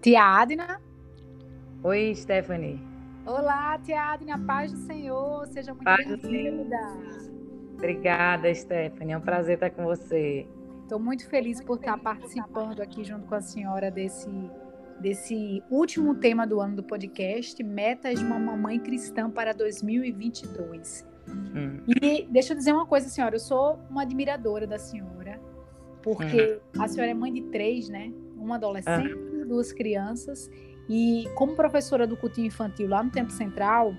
Tia Adna. Oi, Stephanie. Olá, Tia Adna, paz do Senhor, seja muito bem-vinda. Obrigada, Stephanie, é um prazer estar com você. Estou muito feliz por estar participando aqui junto com a senhora desse, desse último tema do ano do podcast, Metas de uma Mamãe Cristã para 2022. Hum. E deixa eu dizer uma coisa, senhora, eu sou uma admiradora da senhora, porque hum. a senhora é mãe de três, né? Uma adolescente, ah. Duas crianças, e como professora do cultinho infantil lá no Tempo Central,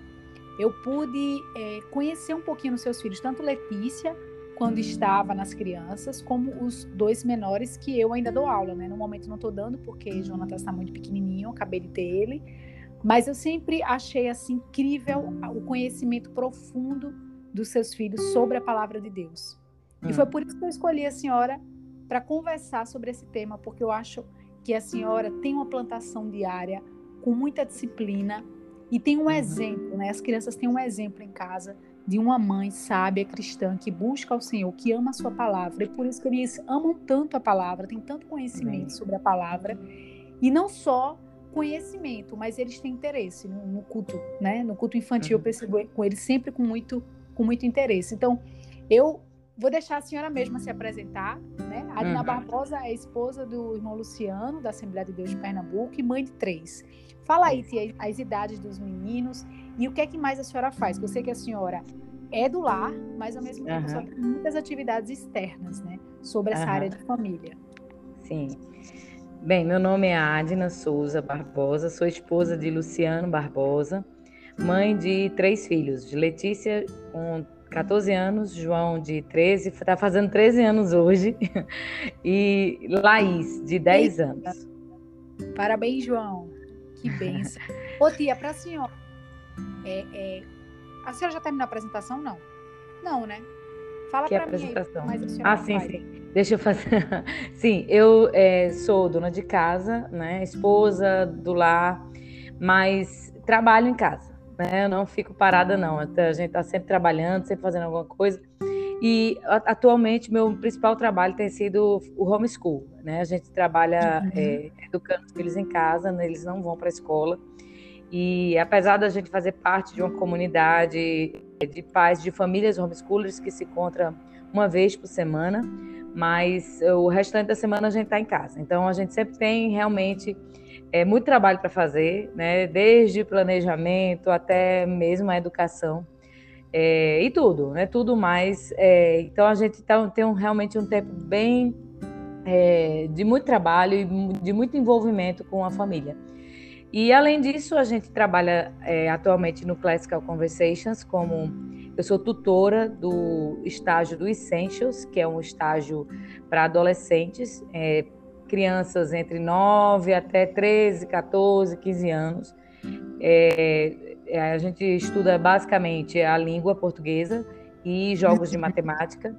eu pude é, conhecer um pouquinho dos seus filhos, tanto Letícia, quando estava nas crianças, como os dois menores que eu ainda dou aula, né? No momento não estou dando porque Jonathan está muito pequenininho, acabei de ter ele, mas eu sempre achei assim incrível o conhecimento profundo dos seus filhos sobre a palavra de Deus. E foi hum. por isso que eu escolhi a senhora para conversar sobre esse tema, porque eu acho que a senhora tem uma plantação diária com muita disciplina e tem um exemplo, né? As crianças têm um exemplo em casa de uma mãe sábia cristã que busca o Senhor, que ama a sua palavra. E por isso que eles amam tanto a palavra, têm tanto conhecimento sobre a palavra. E não só conhecimento, mas eles têm interesse no, no culto, né? No culto infantil eu uhum. percebo com eles sempre com muito, com muito interesse. Então, eu vou deixar a senhora mesma se apresentar, né? A Adina uhum. Barbosa é esposa do irmão Luciano, da Assembleia de Deus de Pernambuco, e mãe de três. Fala aí, tia, as idades dos meninos e o que é que mais a senhora faz? Eu sei que a senhora é do lar, mas ao mesmo tempo uhum. tem muitas atividades externas, né? Sobre essa uhum. área de família. Sim. Bem, meu nome é Adina Souza Barbosa, sou esposa de Luciano Barbosa, mãe de três filhos, de Letícia com 14 anos, João de 13, está fazendo 13 anos hoje, e Laís, de 10 Eita. anos. Parabéns, João. Que benção. Ô tia, para a senhora, é, é... A senhora já terminou a apresentação? Não. Não, né? Fala para mim aí, Ah, sim, faz. sim. Deixa eu fazer. sim, eu é, sou dona de casa, né? Esposa do lar, mas trabalho em casa, né? Eu não fico parada, não. A gente está sempre trabalhando, sempre fazendo alguma coisa. E atualmente meu principal trabalho tem sido o homeschool, né? A gente trabalha uhum. é, educando os filhos em casa, né? eles não vão para a escola. E apesar da gente fazer parte de uma comunidade de pais de famílias homeschoolers que se encontra uma vez por semana, mas o restante da semana a gente está em casa. Então a gente sempre tem realmente é, muito trabalho para fazer, né? Desde planejamento até mesmo a educação é, e tudo, né? Tudo mais. É, então a gente tá, tem um, realmente um tempo bem é, de muito trabalho e de muito envolvimento com a família. E além disso, a gente trabalha é, atualmente no Classical Conversations como eu sou tutora do estágio do Essentials, que é um estágio para adolescentes, é, crianças entre 9 até 13, 14, 15 anos. É, é, a gente estuda basicamente a língua portuguesa e jogos de matemática.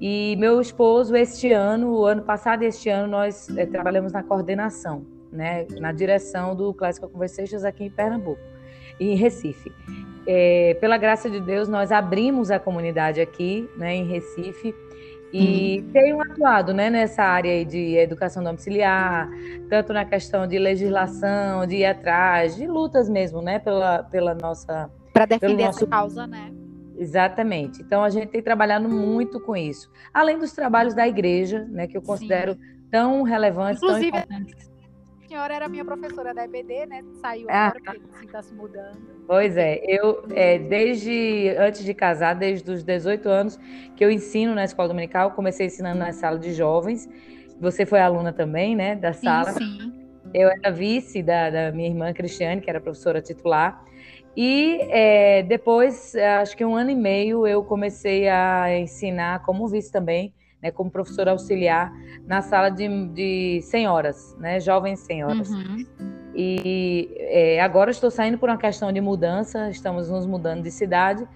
E meu esposo, este ano, o ano passado e este ano, nós é, trabalhamos na coordenação né, na direção do Classical Conversations aqui em Pernambuco em Recife. É, pela graça de Deus, nós abrimos a comunidade aqui, né, em Recife, e hum. tenho atuado né, nessa área de educação domiciliar, tanto na questão de legislação, de ir atrás, de lutas mesmo, né, pela, pela nossa. Para defender nosso... essa causa, né? Exatamente. Então a gente tem trabalhado muito com isso. Além dos trabalhos da igreja, né, que eu considero Sim. tão relevantes, Inclusive, tão importantes senhora era minha professora da EBD, né? Saiu ah, agora, porque está se mudando. Pois é, eu, é, desde antes de casar, desde os 18 anos, que eu ensino na escola dominical, comecei ensinando na sala de jovens. Você foi aluna também, né, da sala? Sim, sim. Eu era vice da, da minha irmã Cristiane, que era professora titular. E é, depois, acho que um ano e meio, eu comecei a ensinar como vice também né, como professora auxiliar na sala de, de senhoras, né, jovens senhoras. Uhum. E é, agora estou saindo por uma questão de mudança, estamos nos mudando de cidade,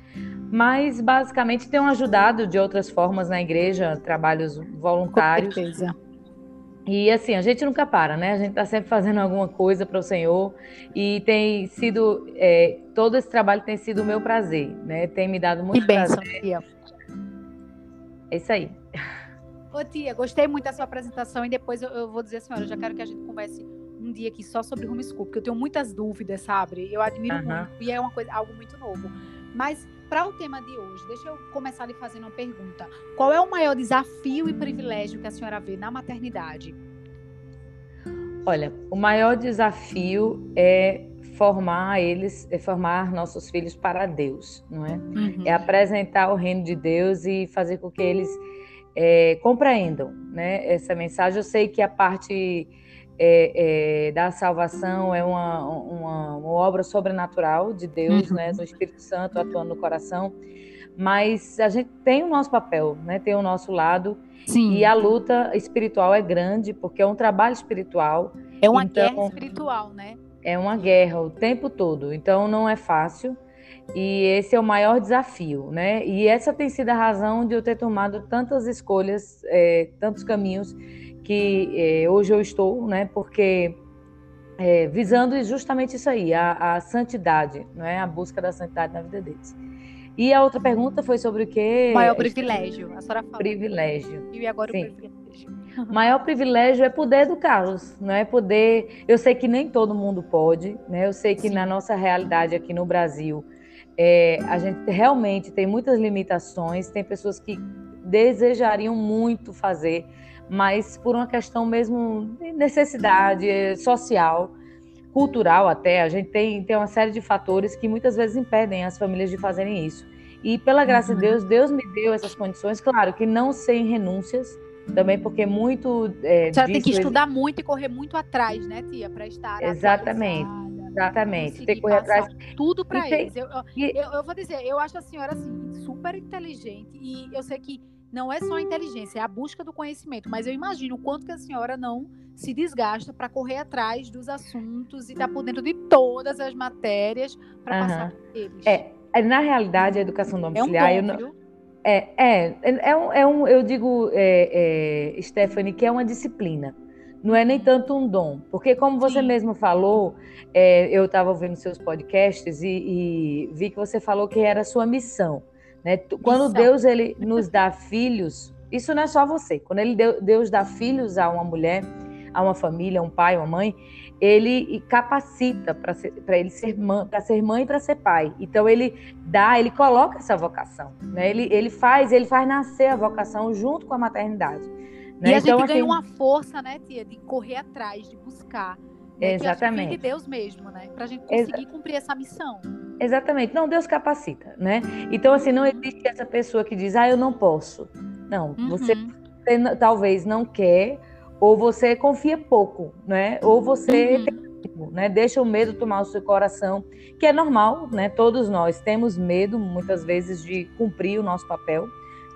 mas basicamente tenho ajudado de outras formas na igreja, trabalhos voluntários. Com certeza. E assim, a gente nunca para, né? A gente está sempre fazendo alguma coisa para o Senhor e tem sido, é, todo esse trabalho tem sido o meu prazer, né? Tem me dado muito que bênção, prazer. Tia. É isso aí. Ô tia, gostei muito da sua apresentação e depois eu, eu vou dizer, senhora, eu já quero que a gente converse um dia aqui só sobre homeschool, porque eu tenho muitas dúvidas, sabe? Eu admiro Aham. muito e é uma coisa, algo muito novo. Mas para o tema de hoje, deixa eu começar lhe fazendo uma pergunta. Qual é o maior desafio e privilégio que a senhora vê na maternidade? Olha, o maior desafio é formar eles, é formar nossos filhos para Deus, não é? Uhum. É apresentar o reino de Deus e fazer com que eles é, compreendam, né? Essa mensagem. Eu sei que a parte é, é, da salvação é uma, uma, uma, obra sobrenatural de Deus, Uhum. né? Do Espírito Santo atuando no coração. Mas a gente tem o nosso papel, né? Tem o nosso lado Sim. e a luta espiritual é grande porque é um trabalho espiritual. É uma Então- guerra espiritual, né? É uma guerra o tempo todo, então não é fácil. E esse é o maior desafio, né? E essa tem sido a razão de eu ter tomado tantas escolhas, é, tantos caminhos que é, hoje eu estou, né? Porque é, visando justamente isso aí, a, a santidade, não é? A busca da santidade na vida deles. E a outra pergunta foi sobre o quê? Maior privilégio. A senhora falou. Privilégio. E agora Sim. o privilégio. O maior privilégio é poder educá-los, não é poder. Eu sei que nem todo mundo pode, né? Eu sei que Sim. na nossa realidade aqui no Brasil, é, a gente realmente tem muitas limitações, tem pessoas que desejariam muito fazer, mas por uma questão mesmo de necessidade eh, social, cultural até, a gente tem, tem uma série de fatores que muitas vezes impedem as famílias de fazerem isso. E pela graça Uhum. de Deus, Deus me deu essas condições, claro que não sem renúncias, também porque muito é, A senhora tem que disso- estudar muito e correr muito atrás, né, tia? Para estar Exatamente. atualizada, Exatamente, tem que correr atrás. Tudo para E tem- eles. Eu, eu, eu- eu vou dizer, eu acho a senhora assim super inteligente e eu sei que não é só a inteligência, é a busca do conhecimento. Mas eu imagino o quanto que a senhora não se desgasta para correr atrás dos assuntos e estar por dentro de todas as matérias para Aham. passar por eles. É, é, Na realidade, a educação é um domiciliar, eu não-? É, é, é, é um, é um- eu digo, é, é, Stephanie, que é uma disciplina. Não é nem tanto um dom, porque como você Sim. mesmo falou, é, eu estava ouvindo seus podcasts e, e vi que você falou que era a sua missão. Né? Quando Missão. Deus ele nos dá filhos, isso não é só você. Quando ele deu- Deus dá filhos a uma mulher, a uma família, a um pai, uma mãe, ele capacita para ele ser mãe, para ser mãe e para ser pai. Então ele dá, ele coloca essa vocação, né? Ele, ele faz, ele faz nascer a vocação junto com a maternidade. E né? a Então, gente ganha assim, uma força, né, tia, de correr atrás, de buscar. Né, acho que Exatamente. de Deus mesmo, né? Pra gente Exa- conseguir cumprir essa missão. Exatamente. Não, Deus capacita, né? Então, assim, não Uhum. existe essa pessoa que diz, ah, eu não posso. Não, você, Uhum. você n- talvez não quer, ou você confia pouco, né? Ou você Uhum. tem né? Deixa o medo tomar o seu coração, que é normal, né? Todos nós temos medo, muitas vezes, de cumprir o nosso papel.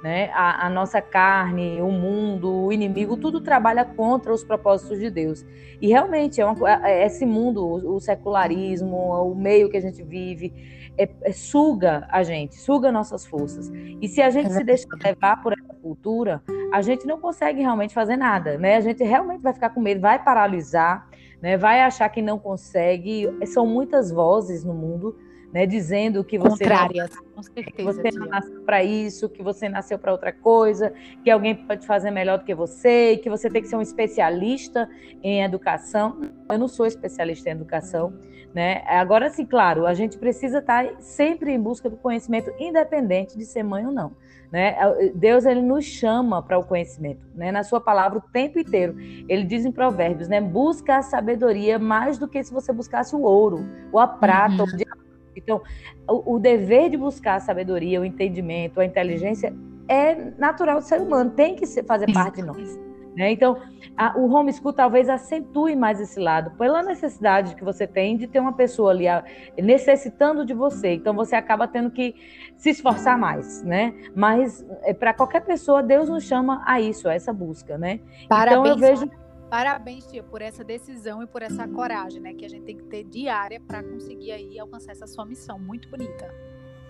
Né? A, a nossa carne, o mundo, o inimigo, tudo trabalha contra os propósitos de Deus. E realmente é uma, co- é- esse mundo, o, o secularismo, o meio que a gente vive, é- é- suga a gente, suga nossas forças. E se a gente se deixar levar por essa cultura, a gente não consegue realmente fazer nada, né? A gente realmente vai ficar com medo, vai paralisar, né? Vai achar que não consegue. São muitas vozes no mundo, né? Dizendo que você não Contrárias, com que certeza. você não nasceu para isso, que você nasceu para outra coisa, que alguém pode fazer melhor do que você, que você tem que ser um especialista em educação. Eu não sou especialista em educação, né? Agora sim, claro, a gente precisa estar sempre em busca do conhecimento, independente de ser mãe ou não. Né? Deus ele nos chama para o conhecimento, né? Na sua palavra o tempo inteiro. Ele diz em Provérbios, né? Busca a sabedoria mais do que se você buscasse o ouro, ou a prata, Uhum. ou o diamante. Então, o, o dever de buscar a sabedoria, o entendimento, a inteligência é natural do ser humano, tem que ser- fazer parte de nós. Né? Então, a- o homeschool talvez acentue mais esse lado, pela necessidade que você tem de ter uma pessoa ali a- necessitando de você. Então, você acaba tendo que se esforçar mais, né? Mas, para qualquer pessoa, Deus nos chama a isso, a essa busca, né? Parabéns, Então, eu vejo parabéns, tia, por essa decisão e por essa coragem, né? Que a gente tem que ter diária para conseguir aí alcançar essa sua missão. Muito bonita.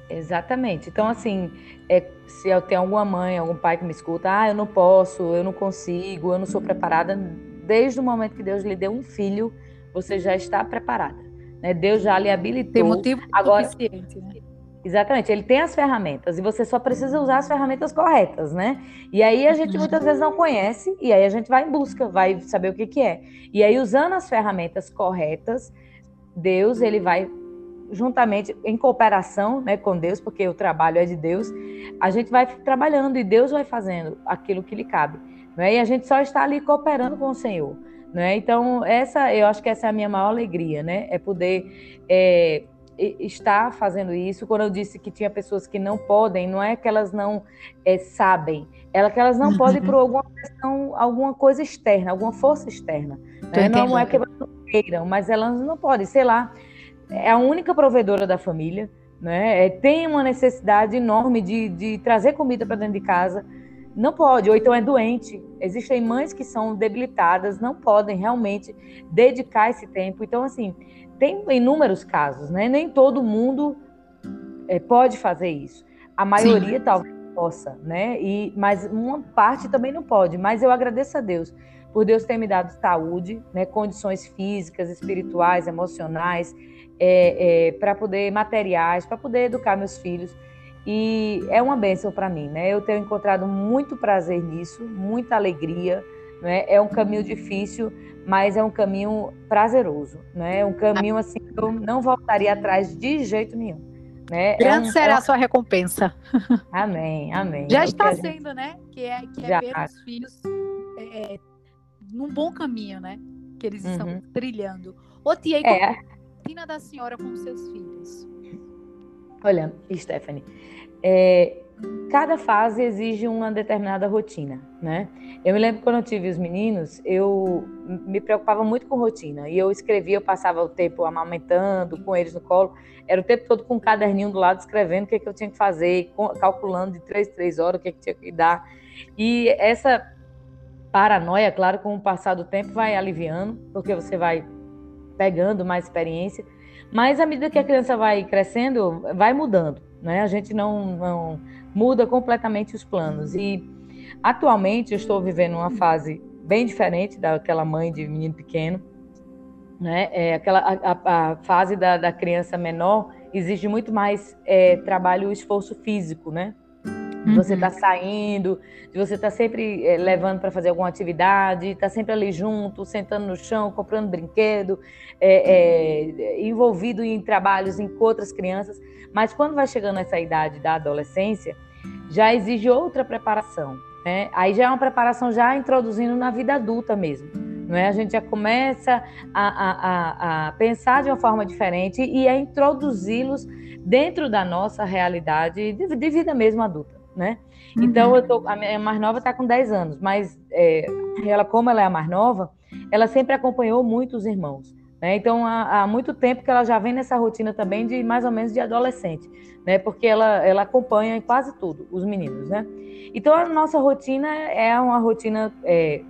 Exatamente. Então, assim, é, se eu tenho alguma mãe, algum pai que me escuta, ah, eu não posso, eu não consigo, eu não sou preparada, desde o momento que Deus lhe deu um filho, você já está preparada. Né? Deus já lhe habilitou. Tem motivo Agora- suficiente, né? Exatamente, ele tem as ferramentas e você só precisa usar as ferramentas corretas, né? E aí a gente uhum. muitas vezes não conhece e aí a gente vai em busca, vai saber o que, que é. E aí usando as ferramentas corretas, Deus ele vai juntamente em cooperação, né, com Deus, porque o trabalho é de Deus, a gente vai trabalhando e Deus vai fazendo aquilo que lhe cabe, né? E a gente só está ali cooperando com o Senhor, né? Então essa, eu acho que essa é a minha maior alegria, né? É poder é, está fazendo isso. Quando eu disse que tinha pessoas que não podem, não é que elas não é, sabem, é que elas não uhum. podem por alguma questão, alguma coisa externa, alguma força externa. Né? Não é que elas não queiram, mas elas não podem, sei lá, é a única provedora da família, né? É, tem uma necessidade enorme de, de trazer comida para dentro de casa. Não pode, ou então é doente. Existem mães que são debilitadas, não podem realmente dedicar esse tempo. Então, assim, tem inúmeros casos, né? Nem todo mundo é, pode fazer isso. A maioria Sim. talvez possa, né? E, mas uma parte também não pode. Mas eu agradeço a Deus por Deus ter me dado saúde, né? Condições físicas, espirituais, emocionais, é, é, para poder materiais, para poder educar meus filhos. E é uma bênção para mim, né? Eu tenho encontrado muito prazer nisso, muita alegria. Né? É um caminho difícil, mas é um caminho prazeroso, né? É um caminho assim que eu não voltaria atrás de jeito nenhum. Né? Grande é um, será é... a sua recompensa. Amém, amém. Já é está sendo, né? Que é, que é ver os filhos é, é, num bom caminho, né? Que eles estão uhum. trilhando. Ô, tia, e como é. a rotina da senhora com seus filhos? Olha, Stephanie, é, cada fase exige uma determinada rotina, né? Eu me lembro quando eu tive os meninos, eu me preocupava muito com rotina. E eu escrevia, eu passava o tempo amamentando, com eles no colo. Era o tempo todo com um caderninho do lado, escrevendo o que, é que eu tinha que fazer, calculando de três, três horas o que, é que tinha que dar. E essa paranoia, claro, com o passar do tempo vai aliviando, porque você vai pegando mais experiência. Mas à medida que a criança vai crescendo, vai mudando, né? A gente não, não muda completamente os planos. E atualmente eu estou vivendo uma fase bem diferente daquela mãe de menino pequeno, né? É aquela a, a fase da, da, criança menor exige muito mais é, trabalho, esforço físico, né? De você estar tá saindo, de você estar tá sempre é, levando para fazer alguma atividade, estar tá sempre ali junto, sentando no chão, comprando brinquedo, é, é, envolvido em trabalhos em, com outras crianças. Mas quando vai chegando essa idade da adolescência, já exige outra preparação. Né? Aí já é uma preparação já introduzindo na vida adulta mesmo. Não é? A gente já começa a, a, a, a pensar de uma forma diferente e a introduzi-los dentro da nossa realidade de, de vida mesmo adulta. Né? Uhum. Então, eu tô, a minha mais nova está com 10 anos, mas é, ela, como ela é a mais nova, ela sempre acompanhou muito os irmãos. Né? Então, há, há, muito tempo que ela já vem nessa rotina também de mais ou menos de adolescente, né? porque ela, ela acompanha em quase tudo os meninos. Né? Então, a nossa rotina é uma rotina é,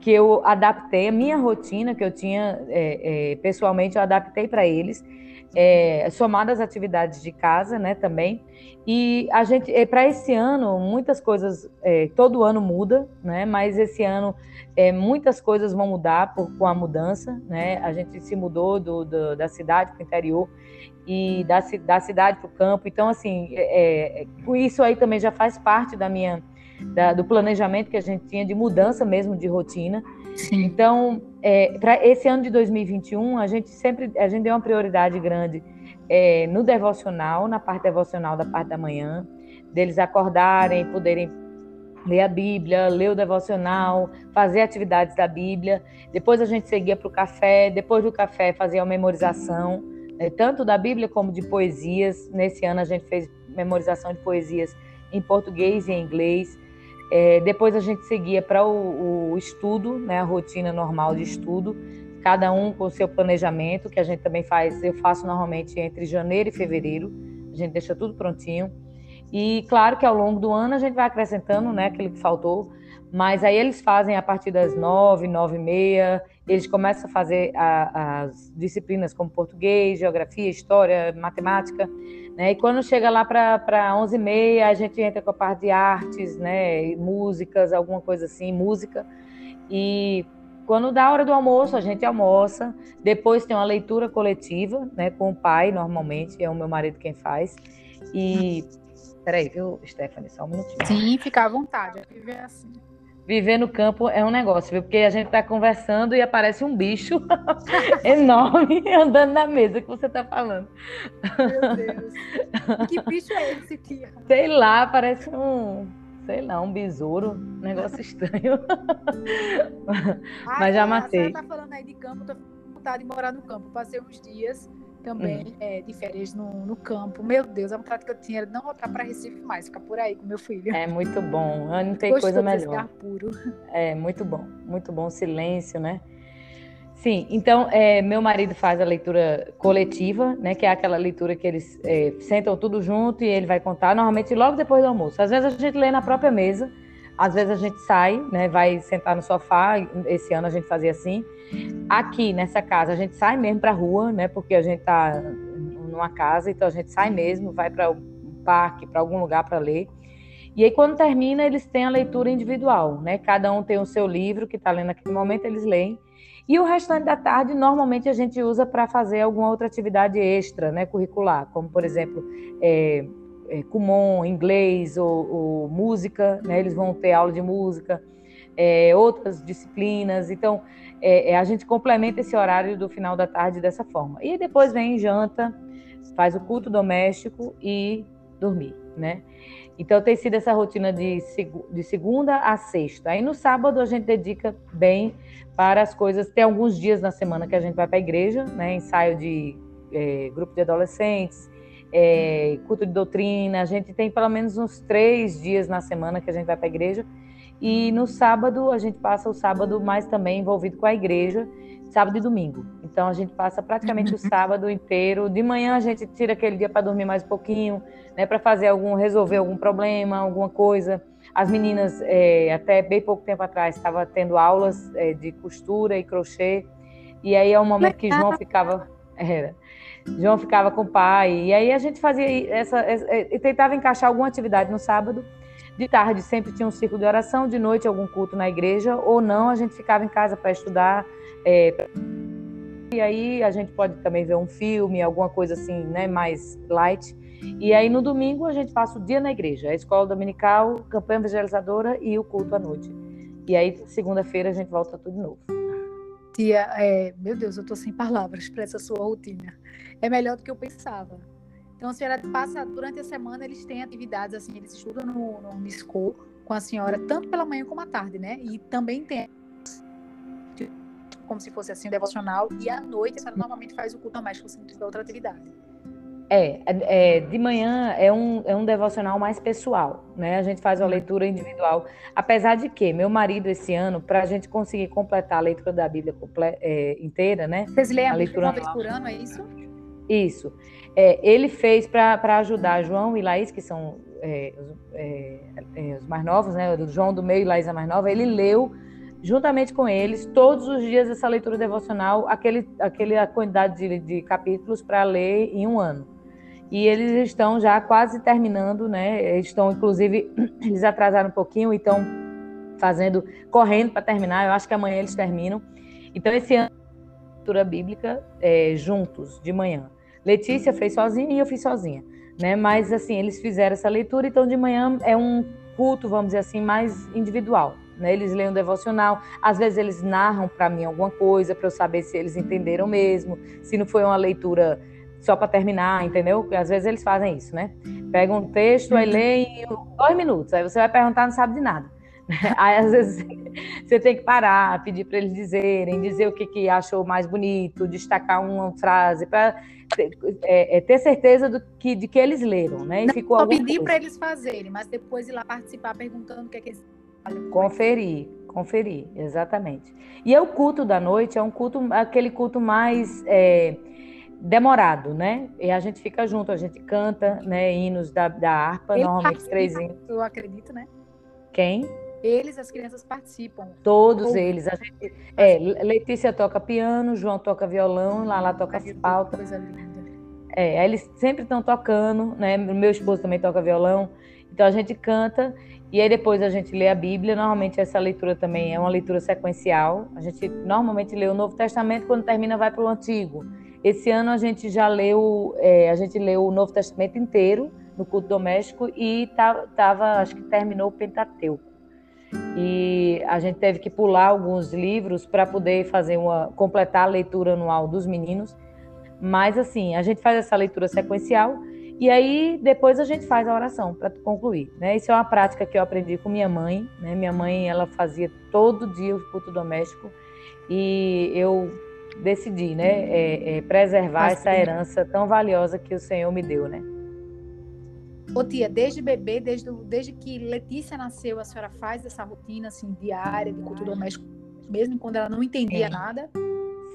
que eu adaptei, a minha rotina que eu tinha é, é pessoalmente, eu adaptei para eles, é, somadas às atividades de casa né, também. E a gente, é, para esse ano, muitas coisas, é, todo ano muda, né? Mas esse ano é, muitas coisas vão mudar por, com a mudança, né? A gente se mudou do, do da cidade para o interior e da, da cidade para o campo. Então, assim, isso aí também já faz parte da minha da, do planejamento que a gente tinha de mudança mesmo de rotina. Sim. Então, é, para esse ano de 2021, a gente sempre a gente deu uma prioridade grande é, no devocional, na parte devocional da parte da manhã, deles acordarem, poderem ler a Bíblia, ler o devocional, fazer atividades da Bíblia. Depois a gente seguia para o café, depois do café fazia a memorização, né, tanto da Bíblia como de poesias. Nesse ano a gente fez memorização de poesias em português e em inglês. É, depois a gente seguia para o, o, estudo, né, a rotina normal de estudo cada um com o seu planejamento, que a gente também faz, eu faço normalmente entre janeiro e fevereiro, a gente deixa tudo prontinho. E claro que ao longo do ano a gente vai acrescentando, né, aquilo que faltou, mas aí eles fazem a partir das nove, nove e meia, eles começam a fazer a, as disciplinas como português, geografia, história, matemática, né, e quando chega lá para onze e meia, a gente entra com a parte de artes, né, músicas, alguma coisa assim, música, e quando dá a hora do almoço, a gente almoça. Depois tem uma leitura coletiva, né, com o pai, normalmente, é o meu marido quem faz. E. Peraí, viu, Stephanie? Só um minutinho. Sim, fica à vontade. Viver assim. Viver no campo é um negócio, viu? Porque a gente está conversando e aparece um bicho enorme andando na mesa que você está falando. Meu Deus. Que bicho é esse, tia? Sei lá, parece um sei lá, um besouro, um negócio estranho. Mas já matei. Você tá falando aí de campo, tô com vontade de morar no campo. Passei uns dias também hum. é, de férias no, no campo. Meu Deus, a vontade que eu tinha era não voltar para Recife mais, ficar por aí com meu filho. É muito bom, não tem coisa melhor. Puro. É muito bom, muito bom silêncio, né? Sim, então é, meu marido faz a leitura coletiva, né, que é aquela leitura que eles é, sentam tudo junto e ele vai contar, normalmente logo depois do almoço. Às vezes a gente lê na própria mesa, às vezes a gente sai, né, vai sentar no sofá. Esse ano a gente fazia assim. Aqui nessa casa a gente sai mesmo para rua, né, porque a gente está numa casa, então a gente sai mesmo, vai para o parque, para algum lugar para ler. E aí quando termina eles têm a leitura individual, né? Cada um tem o seu livro que está lendo naquele momento, eles leem. E o restante da tarde, normalmente, a gente usa para fazer alguma outra atividade extra, né, curricular, como, por exemplo, é, é, Kumon, inglês ou, ou, música, né, eles vão ter aula de música, é, outras disciplinas. Então, é, é, a gente complementa esse horário do final da tarde dessa forma. E depois vem janta, faz o culto doméstico e dormir, né? Então tem sido essa rotina de, de segunda a sexta. Aí no sábado a gente dedica bem para as coisas. Tem alguns dias na semana que a gente vai para a igreja, né? Ensaio de é, grupo de adolescentes, é, culto de doutrina. A gente tem pelo menos uns três dias na semana que a gente vai para a igreja. E no sábado a gente passa o sábado mais também envolvido com a igreja sábado e domingo. Então a gente passa praticamente o sábado inteiro. De manhã a gente tira aquele dia para dormir mais um pouquinho, né, para fazer algum resolver algum problema, alguma coisa. As meninas é, até bem pouco tempo atrás estavam tendo aulas é, de costura e crochê. E aí é um momento que João ficava era, João ficava com o pai. E aí a gente fazia essa, é, tentava encaixar alguma atividade no sábado. De tarde sempre tinha um círculo de oração, de noite algum culto na igreja, ou não, a gente ficava em casa para estudar, é, e aí a gente pode também ver um filme, alguma coisa assim, né, mais light. E aí no domingo a gente passa o dia na igreja, a escola dominical, campanha evangelizadora e o culto à noite. E aí segunda-feira a gente volta tudo de novo. Tia, é, meu Deus, eu tô sem palavras para essa sua rotina. É melhor do que eu pensava. Então a senhora passa durante a semana eles têm atividades assim, eles estudam no, no, com a senhora tanto pela manhã como à tarde, né? E também tem como se fosse assim, devocional, e à noite a senhora normalmente faz o culto doméstico se não tiver outra atividade. É, é, é, de manhã é um, é um devocional mais pessoal, né? A gente faz uma uhum. leitura individual. Apesar de que meu marido, esse ano, para a gente conseguir completar a leitura da Bíblia é, inteira, né? Vocês leem a, a leitura uma vez por ano, é isso? Isso. É, ele fez para ajudar João e Laís, que são os, é, é, os, mais novos, né? O João do meio e Laís a mais nova, ele leu juntamente com eles, todos os dias essa leitura devocional, aquele, aquele a quantidade de, de capítulos para ler em um ano. E eles estão já quase terminando, né? Estão, inclusive, eles atrasaram um pouquinho e estão fazendo, correndo para terminar. Eu acho que amanhã eles terminam. Então, esse ano, leitura bíblica é, juntos, de manhã. Letícia fez sozinha e eu fiz sozinha, né? Mas, assim, eles fizeram essa leitura, então de manhã é um culto, vamos dizer assim, mais individual. Né? Eles leem um devocional, às vezes eles narram para mim alguma coisa para eu saber se eles entenderam mesmo, se não foi uma leitura só para terminar, entendeu? Porque às vezes eles fazem isso, né? Pegam um texto, aí leem em dois minutos, aí você vai perguntar, não sabe de nada. Aí às vezes você tem que parar, pedir para eles dizerem, dizer o que, que achou mais bonito, destacar uma frase para ter, é, é, ter certeza do que, de que eles leram, né? E não ficou só pedir para eles fazerem, mas depois ir lá participar perguntando o que, é que eles Conferir, conferir, exatamente. E é o culto da noite, é um culto, aquele culto mais é, demorado, né? E a gente fica junto, a gente canta, né? Hinos da, da harpa, Ele normalmente três hinos. Eu acredito, né? Quem? Eles, as crianças participam. Todos Ou... eles. A gente, é, Letícia toca piano, João toca violão, Lala toca flauta. Coisa linda. É, eles sempre estão tocando, né? Meu esposo também toca violão. Então a gente canta e aí depois a gente lê a Bíblia. Normalmente essa leitura também é uma leitura sequencial. A gente normalmente lê o Novo Testamento, quando termina vai para o Antigo. Esse ano a gente já leu, é, a gente leu o Novo Testamento inteiro, no culto doméstico e tava, acho que terminou o Pentateuco. E a gente teve que pular alguns livros para poder fazer uma completar a leitura anual dos meninos. Mas assim, a gente faz essa leitura sequencial e aí depois a gente faz a oração para concluir, né? Isso é uma prática que eu aprendi com minha mãe, né? Minha mãe ela fazia todo dia o culto doméstico e eu decidi, né, é, é, preservar Mas, essa herança tão valiosa que o Senhor me deu, né? Ô tia, desde bebê, desde, desde que Letícia nasceu, a senhora faz essa rotina assim diária de culto doméstico, mesmo quando ela não entendia Sim. nada?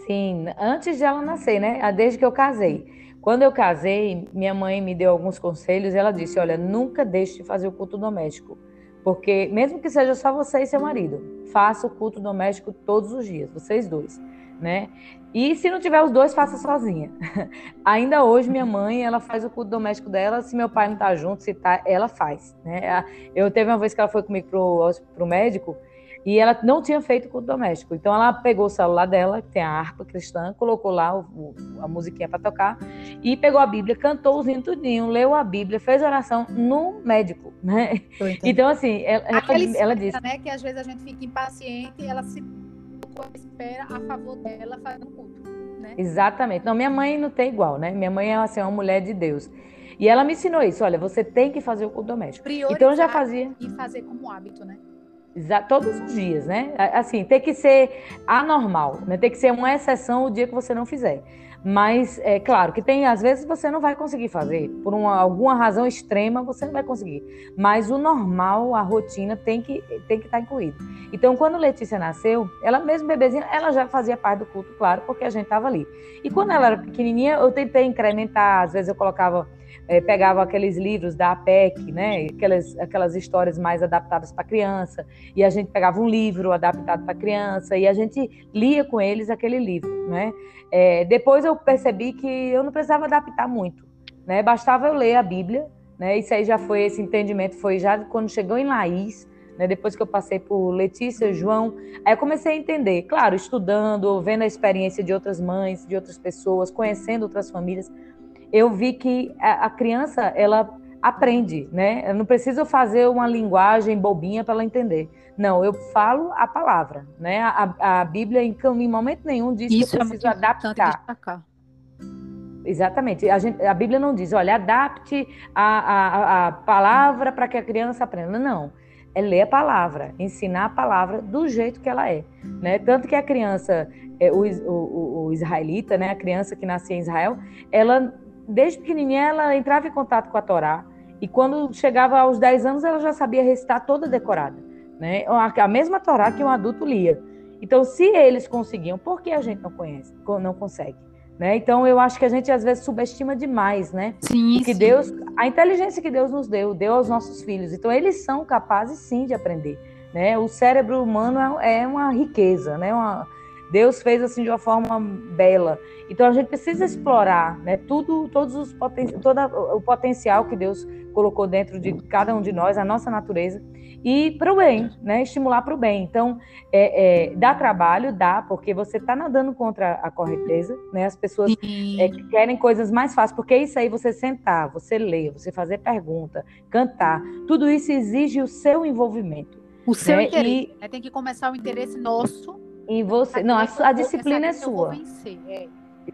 Sim, antes de ela nascer, né? Desde que eu casei. Quando eu casei, minha mãe me deu alguns conselhos e ela disse: Olha, nunca deixe de fazer o culto doméstico. Porque, mesmo que seja só você e seu marido, faça o culto doméstico todos os dias, vocês dois né? E se não tiver os dois, faça sozinha. Ainda hoje, minha mãe, ela faz o culto doméstico dela. Se meu pai não tá junto, se tá, ela faz, né? Eu teve uma vez que ela foi comigo pro, pro médico e ela não tinha feito culto doméstico. Então ela pegou o celular dela, que tem a harpa cristã, colocou lá o, a musiquinha para tocar e pegou a Bíblia, cantou o tudinho, leu a Bíblia, fez oração no médico, né? Então assim, ela, ela, ela disse, né, que às vezes a gente fica impaciente e ela se espera a favor dela fazendo culto, né? Exatamente. Não, minha mãe não tem igual, né? Minha mãe é assim, uma mulher de Deus. E ela me ensinou isso. Olha, você tem que fazer o culto doméstico. Priorizar então eu já fazia. E fazer como hábito, né? Todos os dias, né? Assim, tem que ser anormal, né? Tem que ser uma exceção o dia que você não fizer. Mas é claro que tem, às vezes você não vai conseguir fazer, por uma, alguma razão extrema você não vai conseguir. Mas o normal, a rotina tem que tem que estar tá incluído. Então, quando Letícia nasceu, ela mesmo bebezinha, ela já fazia parte do culto, claro, porque a gente estava ali. E quando ela era pequenininha, eu tentei incrementar, às vezes eu colocava é, pegava aqueles livros da APEC, né, aquelas, aquelas histórias mais adaptadas para criança, e a gente pegava um livro adaptado para criança e a gente lia com eles aquele livro, né? É, depois eu percebi que eu não precisava adaptar muito, né? Bastava eu ler a Bíblia, né? Isso aí já foi esse entendimento foi já quando chegou em Laís, né? Depois que eu passei por Letícia, João, aí eu comecei a entender, claro, estudando, vendo a experiência de outras mães, de outras pessoas, conhecendo outras famílias, eu vi que a, a criança ela aprende, né? Eu não preciso fazer uma linguagem bobinha para ela entender. Não, eu falo a palavra, né? A, a Bíblia em, em momento nenhum diz Isso que eu é preciso é adaptar. Exatamente. A, gente, a, Bíblia não diz, olha, adapte a, a, a palavra para que a criança aprenda. Não. É ler a palavra, ensinar a palavra do jeito que ela é. Né? Tanto que a criança, é, o, o, o israelita, né? a criança que nascia em Israel, ela desde pequenininha ela entrava em contato com a Torá e quando chegava aos 10 anos ela já sabia recitar toda decorada, né? A mesma Torá que um adulto lia. Então, se eles conseguiam, por que a gente não conhece, não consegue? Né? Então, eu acho que a gente às vezes subestima demais, né? Sim, que sim. Deus, a inteligência que Deus nos deu, deu aos nossos filhos. Então, eles são capazes sim de aprender, né? O cérebro humano é, é uma riqueza, né? Uma, Deus fez assim de uma forma bela. Então a gente precisa explorar, né, tudo, todos os poten todo o potencial que Deus colocou dentro de cada um de nós, a nossa natureza, e para o bem, né, estimular para o bem. Então é, é, dá trabalho, dá, porque você está nadando contra a correnteza, né? As pessoas é, querem coisas mais fáceis, porque isso aí você sentar, você ler, você fazer pergunta, cantar, tudo isso exige o seu envolvimento. O seu né? interesse. E... Né, tem que começar o interesse nosso em você. Não, a, a disciplina é sua. Vencer, é.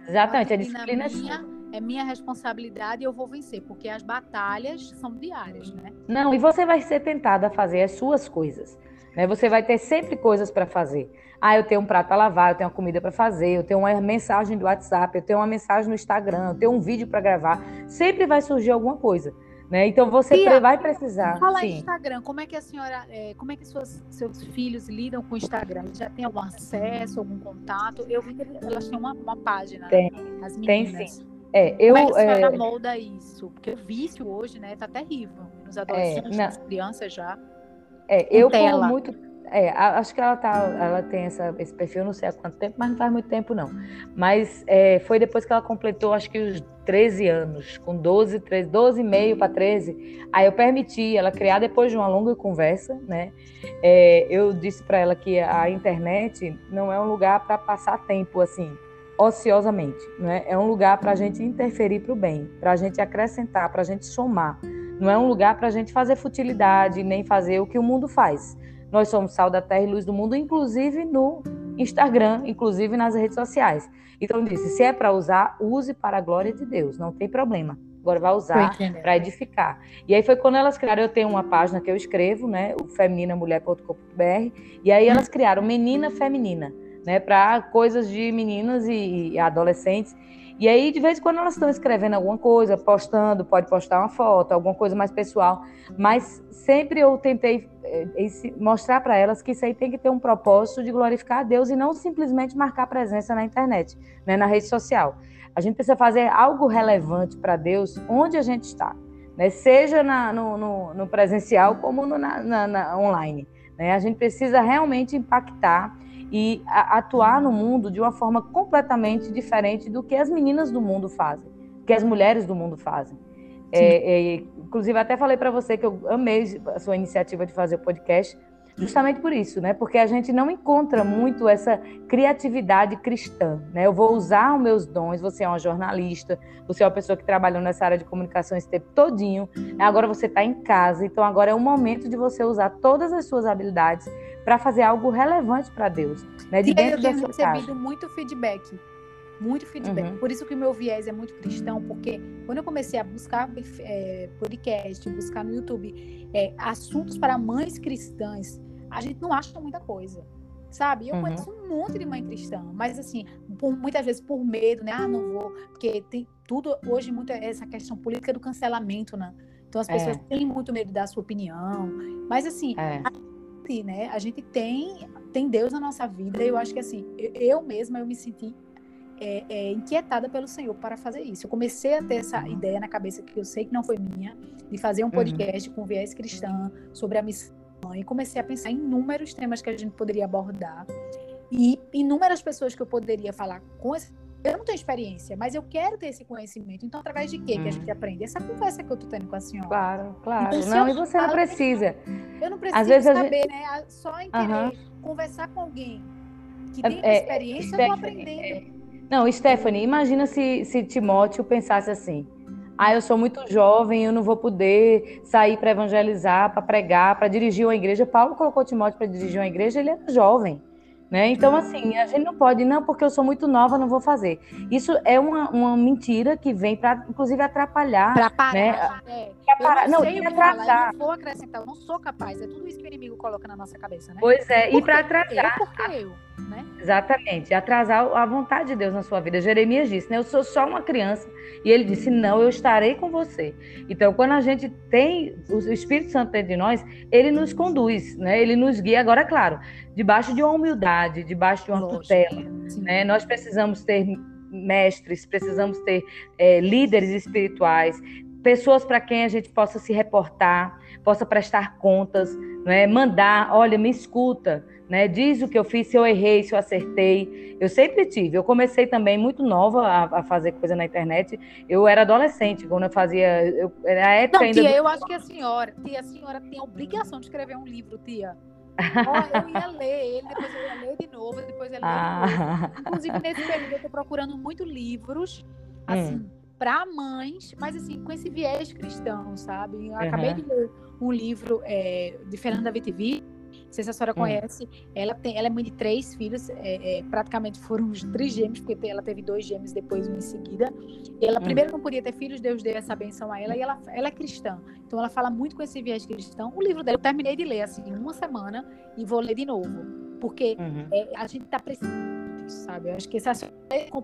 Exatamente, a disciplina, a disciplina é sua. É minha responsabilidade e eu vou vencer, porque as batalhas são diárias, né? Não, e você vai ser tentada a fazer as suas coisas. Né? Você vai ter sempre coisas para fazer. Ah, eu tenho um prato para lavar, eu tenho uma comida para fazer, eu tenho uma mensagem do WhatsApp, eu tenho uma mensagem no Instagram, eu tenho um vídeo para gravar. Sempre vai surgir alguma coisa. Né? Então você Pia, vai precisar. Fala em Instagram, como é que a senhora, é, como é que suas, seus filhos lidam com o Instagram? Já tem algum acesso, algum contato? Eu vi que elas têm uma, uma página. Tem, as meninas. tem sim. É, eu, como é que a senhora é... molda isso? Porque o vício hoje, né, tá terrível. Nos é, adolescentes, é, nas crianças já. É, eu como muito é, acho que ela, tá, ela tem essa, esse perfil, não sei há quanto tempo, mas não faz muito tempo, não. Mas é, foi depois que ela completou, acho que os 13 anos, com 12, 13, 12 e meio para 13. Aí eu permiti ela criar depois de uma longa conversa, né? É, eu disse para ela que a internet não é um lugar para passar tempo, assim, ociosamente, né? É um lugar para a gente interferir para o bem, para a gente acrescentar, para a gente somar não é um lugar para a gente fazer futilidade, nem fazer o que o mundo faz. Nós somos sal da terra e luz do mundo, inclusive no Instagram, inclusive nas redes sociais. Então, disse: se é para usar, use para a glória de Deus, não tem problema. Agora vai usar para edificar. E aí foi quando elas criaram, eu tenho uma página que eu escrevo, né, o femininaMulher.com.br, e aí elas criaram Menina Feminina, né, para coisas de meninas e, e adolescentes. E aí, de vez em quando, elas estão escrevendo alguma coisa, postando, pode postar uma foto, alguma coisa mais pessoal. Mas sempre eu tentei mostrar para elas que isso aí tem que ter um propósito de glorificar a Deus e não simplesmente marcar presença na internet, né, na rede social. A gente precisa fazer algo relevante para Deus onde a gente está, né, seja na, no, no, no, presencial como no, na, na, online. Né? A gente precisa realmente impactar e atuar no mundo de uma forma completamente diferente do que as meninas do mundo fazem, que as mulheres do mundo fazem. É, é, inclusive, até falei para você que eu amei a sua iniciativa de fazer o podcast, justamente por isso, né? Porque a gente não encontra muito essa criatividade cristã, né? Eu vou usar os meus dons, você é uma jornalista, você é uma pessoa que trabalhou nessa área de comunicação esse tempo todinho, agora você está em casa, então agora é o momento de você usar todas as suas habilidades para fazer algo relevante para Deus, né? De dentro eu tenho recebido casa. muito feedback muito feedback. Uhum. Por isso que o meu viés é muito cristão, porque quando eu comecei a buscar é, podcast, buscar no YouTube é, assuntos para mães cristãs, a gente não acha muita coisa. Sabe? Eu uhum. conheço um monte de mãe cristã, mas assim, por, muitas vezes por medo, né? Ah, não vou, porque tem tudo hoje muito essa questão política do cancelamento, né? Então as pessoas é. têm muito medo da sua opinião, mas assim, é. a gente, né? A gente tem tem Deus na nossa vida. E eu acho que assim, eu, eu mesma eu me senti é, é, inquietada pelo Senhor para fazer isso. Eu comecei a ter essa uhum. ideia na cabeça que eu sei que não foi minha, de fazer um uhum. podcast uhum. com viés cristã sobre a missão e comecei a pensar em inúmeros temas que a gente poderia abordar e inúmeras pessoas que eu poderia falar com esse eu não tenho experiência, mas eu quero ter esse conhecimento. Então, através de quê hum. que a gente aprende? Essa conversa que eu tô tendo com a senhora. Claro, claro. Então, não, e você não precisa. Eu não preciso Às vezes saber, gente... né? Só em querer conversar com alguém que tem é, experiência, é, eu tô aprendendo. É, não, Stephanie, imagina se, se Timóteo pensasse assim ah, eu sou muito jovem, eu não vou poder sair para evangelizar, para pregar, para dirigir uma igreja. Paulo colocou Timóteo para dirigir uma igreja, ele era jovem. Né? Então, assim, a gente não pode, não, porque eu sou muito nova, não vou fazer. Isso é uma, uma mentira que vem para, inclusive, atrapalhar. Para parar. Né? É. Pra parar. Não, não e atrasar. eu não vou acrescentar, eu não sou capaz. É tudo isso que o inimigo coloca na nossa cabeça, né? Pois é, e para atrasar. Eu, porque eu, né? Exatamente, atrasar a vontade de Deus na sua vida. Jeremias disse, né? Eu sou só uma criança. E ele disse, não, eu estarei com você. Então, quando a gente tem o Espírito Santo dentro de nós, ele nos conduz, né? Ele nos guia. Agora, claro, debaixo de uma humildade, debaixo de uma Lógico, tutela. Né? Nós precisamos ter mestres, precisamos ter é, líderes espirituais, pessoas para quem a gente possa se reportar, possa prestar contas, né? mandar, olha, me escuta, né? Diz o que eu fiz, se eu errei, se eu acertei. Eu sempre tive. Eu comecei também muito nova a, a fazer coisa na internet. Eu era adolescente quando eu fazia. Eu, era a época Não. Tia, eu acho que a senhora, tia, a senhora tem a obrigação de escrever um livro, tia. Oh, eu ia ler ele, depois eu ia ler de novo, depois eu ia ler ah. de novo. Inclusive, nesse período, eu estou procurando muito livros, assim, hum. para mães, mas assim, com esse viés cristão, sabe? Eu uhum. acabei de ler um livro é, de Fernanda Vitivi, não sei se a senhora hum. conhece. Ela, tem, ela é mãe de três filhos, é, é, praticamente foram os três gêmeos, porque ela teve dois gêmeos depois, um em seguida. Ela hum. primeiro não podia ter filhos, Deus deu essa benção a ela, e ela, ela é cristã. Então ela fala muito com esse viés cristão. O livro dela eu terminei de ler assim, em uma semana, e vou ler de novo. Porque uhum. é, a gente está precisando sabe? Eu acho que se a senhora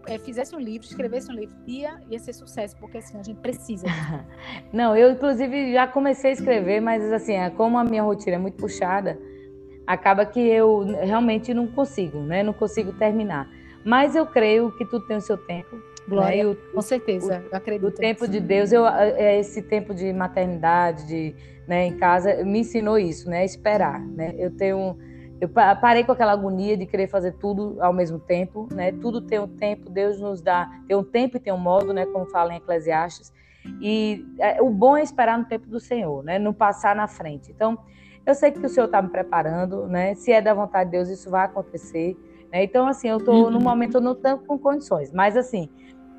é, fizesse um livro, escrevesse um livro, ia, ia ser sucesso, porque assim, a gente precisa. Não, eu inclusive já comecei a escrever, mas assim, é, como a minha rotina é muito puxada, acaba que eu realmente não consigo, né? Não consigo terminar. Mas eu creio que tudo tem o seu tempo. Né? Glória, né? o, com certeza, o, eu acredito. O tempo de Deus, eu, é esse tempo de maternidade, de, né, em casa, me ensinou isso, né? Esperar, né? Eu tenho, eu parei com aquela agonia de querer fazer tudo ao mesmo tempo, né? Tudo tem um tempo, Deus nos dá, tem um tempo e tem um modo, né? Como fala em Eclesiastes. E é, o bom é esperar no tempo do Senhor, né? Não passar na frente. Então, eu sei que o Senhor está me preparando, né? Se é da vontade de Deus, isso vai acontecer. Né? Então, assim, eu estou, no uhum. momento, eu não estou com condições. Mas, assim,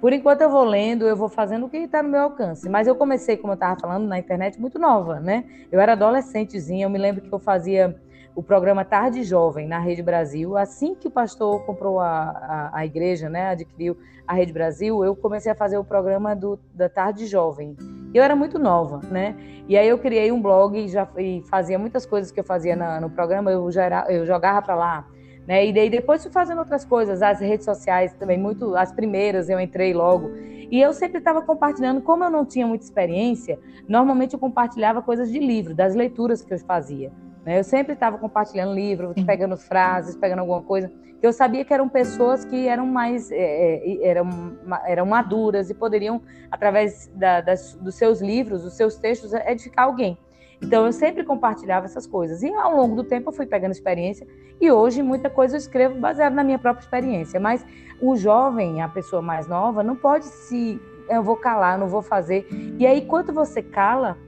Por enquanto eu vou lendo, eu vou fazendo o que está no meu alcance. Mas eu comecei, como eu estava falando, na internet muito nova, né? Eu era adolescentezinha, eu me lembro que eu fazia o programa Tarde Jovem na Rede Brasil. Assim que o pastor comprou a, a, a, igreja, né, adquiriu a Rede Brasil, eu comecei a fazer o programa do, da Tarde Jovem. Eu era muito nova, né? E aí eu criei um blog e, já, e fazia muitas coisas que eu fazia na, no programa, eu, já era, eu jogava para lá. Né? E daí depois fui fazendo outras coisas, as redes sociais também, muito as primeiras eu entrei logo. E eu sempre estava compartilhando, como eu não tinha muita experiência, normalmente eu compartilhava coisas de livro, das leituras que eu fazia. Né? Eu sempre estava compartilhando livro, pegando frases, pegando alguma coisa. Eu sabia que eram pessoas que eram mais é, é eram, eram maduras e poderiam, através da, das, dos seus livros, dos seus textos, edificar alguém. Então eu sempre compartilhava essas coisas. E ao longo do tempo eu fui pegando experiência e hoje muita coisa eu escrevo baseado na minha própria experiência. Mas o jovem, a pessoa mais nova, não pode se eu vou calar, não vou fazer. E aí quando você cala,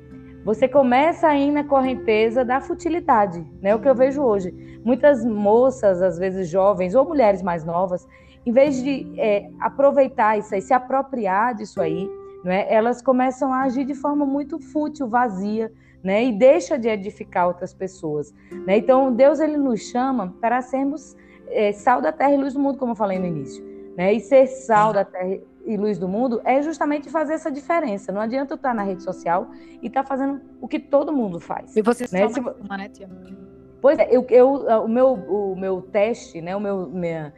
você começa a ir na correnteza da futilidade, né? O que eu vejo hoje. Muitas moças, às vezes jovens, ou mulheres mais novas, em vez de é, aproveitar isso aí, se apropriar disso aí, né? elas começam a agir de forma muito fútil, vazia, né? E deixa de edificar outras pessoas, né? Então, Deus ele nos chama para sermos é, sal da terra e luz do mundo, como eu falei no início, né? E ser sal da terra e luz do mundo é justamente fazer essa diferença. Não adianta eu estar na rede social e estar fazendo o que todo mundo faz. E você né? só uma, né, tia? Pois é, eu, eu, o, meu, o meu teste, né, o meu, minha,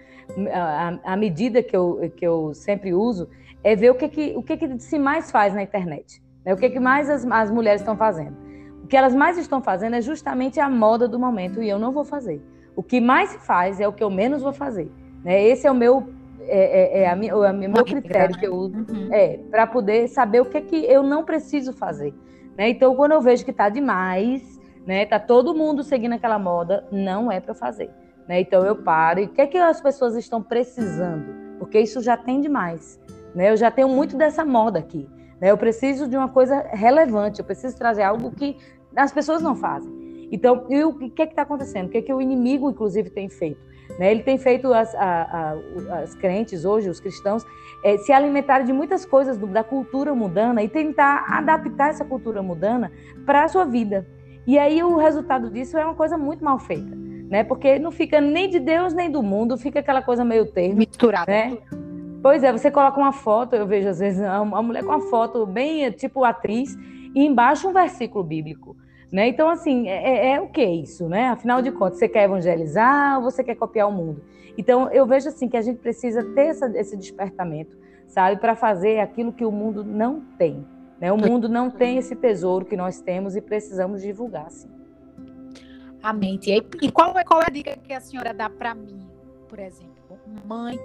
a, a, medida que eu, que eu sempre uso é ver o que, que, o que, que se mais faz na internet. Né, o que, que mais as, as mulheres estão fazendo. O que elas mais estão fazendo é justamente a moda do momento e eu não vou fazer. O que mais se faz é o que eu menos vou fazer. Né? Esse é o meu é, é, é a minha, o meu critério que eu uso uhum. é para poder saber o que é que eu não preciso fazer. Né? Então, quando eu vejo que está demais, né, tá todo mundo seguindo aquela moda, não é para fazer. Né? Então eu paro e o que é que as pessoas estão precisando? Porque isso já tem demais. Né? Eu já tenho muito dessa moda aqui. Né? Eu preciso de uma coisa relevante. Eu preciso trazer algo que as pessoas não fazem. Então, e o que é está acontecendo? O que é que o inimigo, inclusive, tem feito? Né? Ele tem feito as, a, a, as crentes hoje, os cristãos, é, se alimentarem de muitas coisas do, da cultura mudana e tentar adaptar essa cultura mudana para a sua vida. E aí o resultado disso é uma coisa muito mal feita, né? Porque não fica nem de Deus nem do mundo, fica aquela coisa meio termo. Misturada. Né? Pois é, você coloca uma foto, eu vejo às vezes uma mulher com uma foto bem tipo atriz e embaixo um versículo bíblico. Né? Então, assim, é, é, é, o que isso, né? Afinal de contas, você quer evangelizar ou você quer copiar o mundo? Então, eu vejo assim que a gente precisa ter essa, esse despertamento, sabe, para fazer aquilo que o mundo não tem. Né? O mundo não tem esse tesouro que nós temos e precisamos divulgar, sim. Amém. E qual é, qual é a dica que a senhora dá para mim, por exemplo, mãe,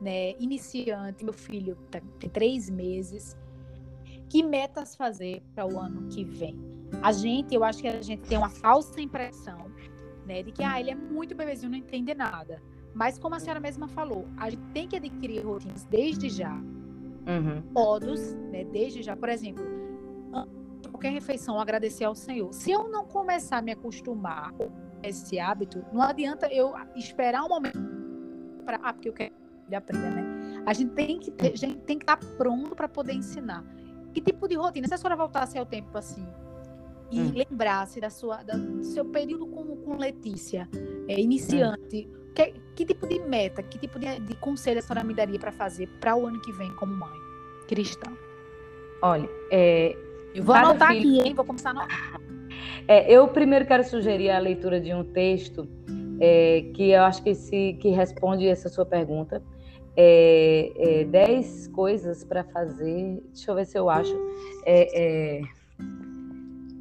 né, iniciante, meu filho tá, tem três meses, que metas fazer para o ano que vem? A gente, eu acho que a gente tem uma falsa impressão, né, de que ah, ele é muito bebezinho, não entende nada. Mas como a senhora mesma falou, a gente tem que adquirir rotinas desde já. Uhum. Todos, né, desde já. Por exemplo, qualquer refeição, agradecer ao Senhor. Se eu não começar a me acostumar com esse hábito, não adianta eu esperar um momento para ah, porque eu quero que ele aprenda, né? A gente tem que ter, a gente tem que estar pronto para poder ensinar. Que tipo de rotina? Se a senhora voltasse ao tempo assim, e hum. lembrasse da sua, da, do seu período com, com Letícia, é, iniciante, hum. que, que, tipo de meta, que tipo de, de conselho a senhora me daria para fazer para o ano que vem como mãe cristã? Olha, é, eu vou anotar filho... aqui, hein? Vou começar a anotar. É, eu primeiro quero sugerir a leitura de um texto é, que eu acho que, se, que responde essa sua pergunta. É, é, dez coisas para fazer. Deixa eu ver se eu acho.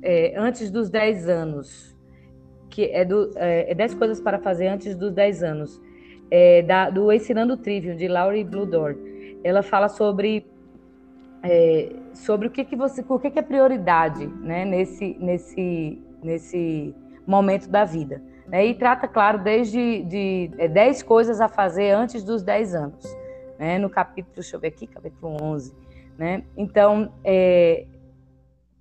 É, antes dos 10 anos, que é, do, é, 10 é coisas para fazer antes dos 10 anos, é, da, do Ensinando Trivium, de Laurie Bludor. Ela fala sobre, é, sobre o que, que você, o que, que é prioridade né, nesse, nesse, nesse momento da vida. Né? E trata, claro, desde de, 10 é, coisas a fazer antes dos 10 anos. Né? No capítulo, deixa eu ver aqui, capítulo 11. Né? Então, é,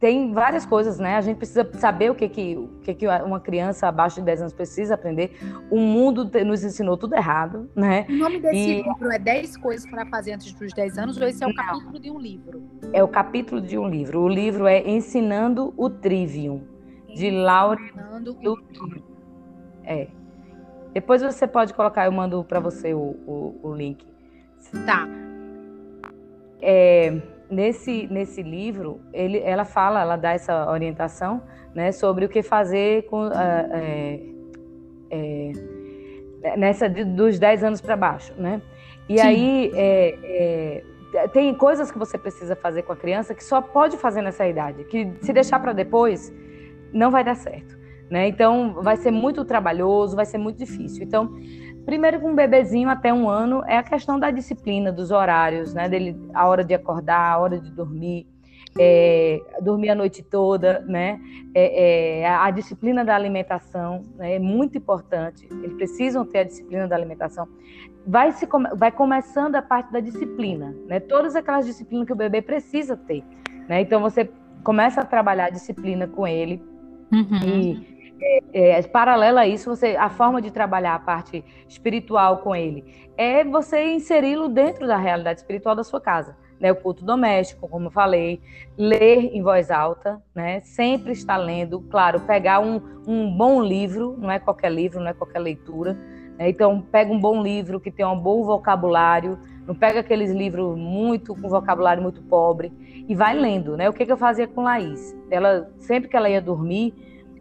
tem várias coisas, né? A gente precisa saber o que, que, o que, que uma criança abaixo de 10 anos precisa aprender. O mundo nos ensinou tudo errado, né? O nome desse e... livro é 10 coisas para fazer antes dos 10 anos ou esse é o Não. capítulo de um livro? É o capítulo de um livro. O livro é Ensinando o Trivium, de Laura. Ensinando o Trivium. É. Depois você pode colocar, eu mando para você o, o, o link. Tá. É nesse, nesse livro, ele, ela fala, ela dá essa orientação né, sobre o que fazer com, uh, é, é, nessa dos 10 anos para baixo. Né? E Sim. aí é, é, tem coisas que você precisa fazer com a criança que só pode fazer nessa idade, que se deixar para depois, não vai dar certo. Né? Então, vai ser muito trabalhoso, vai ser muito difícil. Então, Primeiro, com um bebezinho até um ano, é a questão da disciplina, dos horários, né? Dele, a hora de acordar, a hora de dormir, é, dormir a noite toda, né? É, é, a disciplina da alimentação né? é muito importante. Eles precisam ter a disciplina da alimentação. Vai, se, vai começando a parte da disciplina, né? Todas aquelas disciplinas que o bebê precisa ter, né? Então você começa a trabalhar a disciplina com ele uhum. e é, é, paralela a isso, você, a forma de trabalhar a parte espiritual com ele é você inseri-lo dentro da realidade espiritual da sua casa. Né, o culto doméstico, como eu falei, ler em voz alta, né, sempre estar lendo, claro, pegar um, um bom livro, não é qualquer livro, não é qualquer leitura, né, então pega um bom livro que tem um bom vocabulário, não pega aqueles livros muito com vocabulário muito pobre e vai lendo, né? O que, que eu fazia com Laís? Ela sempre que ela ia dormir,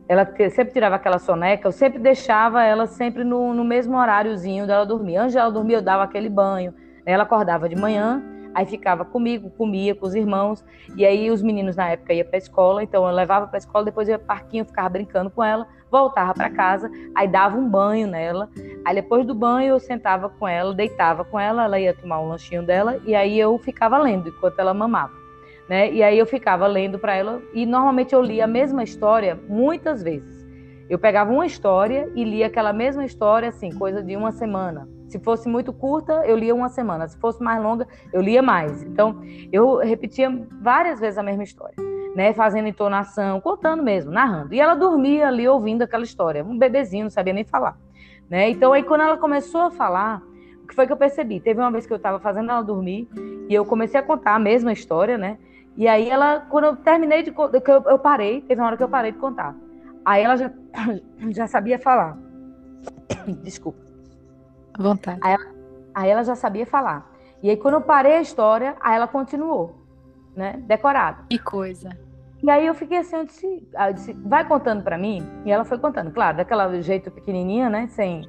ela sempre tirava aquela soneca, eu sempre deixava ela sempre no, no mesmo horáriozinho dela dormir. Antes dela dormir, eu dava aquele banho. Ela acordava de manhã, aí ficava comigo, comia com os irmãos, e aí os meninos na época iam para a escola, então eu levava para a escola, depois ia para parquinho, ficava brincando com ela, voltava para casa, aí dava um banho nela, aí depois do banho eu sentava com ela, deitava com ela, ela ia tomar um lanchinho dela, e aí eu ficava lendo enquanto ela mamava né? E aí eu ficava lendo para ela e normalmente eu lia a mesma história muitas vezes. Eu pegava uma história e lia aquela mesma história assim, coisa de uma semana. Se fosse muito curta, eu lia uma semana. Se fosse mais longa, eu lia mais. Então, eu repetia várias vezes a mesma história, né? Fazendo entonação, contando mesmo, narrando. E ela dormia ali ouvindo aquela história. Um bebezinho, não sabia nem falar, né? Então, aí quando ela começou a falar, o que foi que eu percebi? Teve uma vez que eu estava fazendo ela dormir e eu comecei a contar a mesma história, né? E aí ela, quando eu terminei de eu, eu parei, teve uma hora que eu parei de contar. Aí ela já, já sabia falar. Desculpa. À vontade. Aí ela, aí ela já sabia falar. E aí, quando eu parei a história, aí ela continuou, né? Decorada. Que coisa. E aí eu fiquei assim, eu disse, eu disse vai contando para mim. E ela foi contando, claro, daquela jeito pequenininha, né? Sem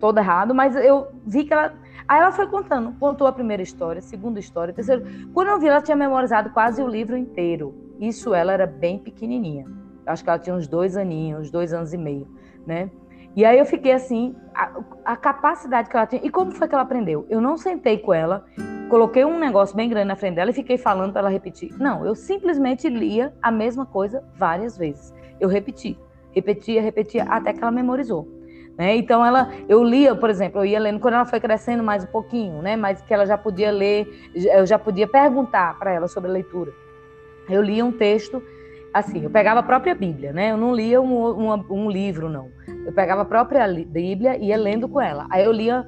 todo errado, mas eu vi que ela Aí ela foi contando, contou a primeira história, a segunda história, a terceira. Quando eu vi, ela tinha memorizado quase o livro inteiro. Isso ela era bem pequenininha. Acho que ela tinha uns dois aninhos, dois anos e meio, né? E aí eu fiquei assim, a, a, capacidade que ela tinha. E como foi que ela aprendeu? Eu não sentei com ela, coloquei um negócio bem grande na frente dela e fiquei falando para ela repetir. Não, eu simplesmente lia a mesma coisa várias vezes. Eu repeti, repetia, repetia, até que ela memorizou. Né? Então ela, eu lia, por exemplo, eu ia lendo quando ela foi crescendo mais um pouquinho, né? Mas que ela já podia ler, eu já podia perguntar para ela sobre a leitura. Eu lia um texto, assim, eu pegava a própria Bíblia, né? Eu não lia um, um, um livro, não. Eu pegava a própria Bíblia e ia lendo com ela. Aí eu lia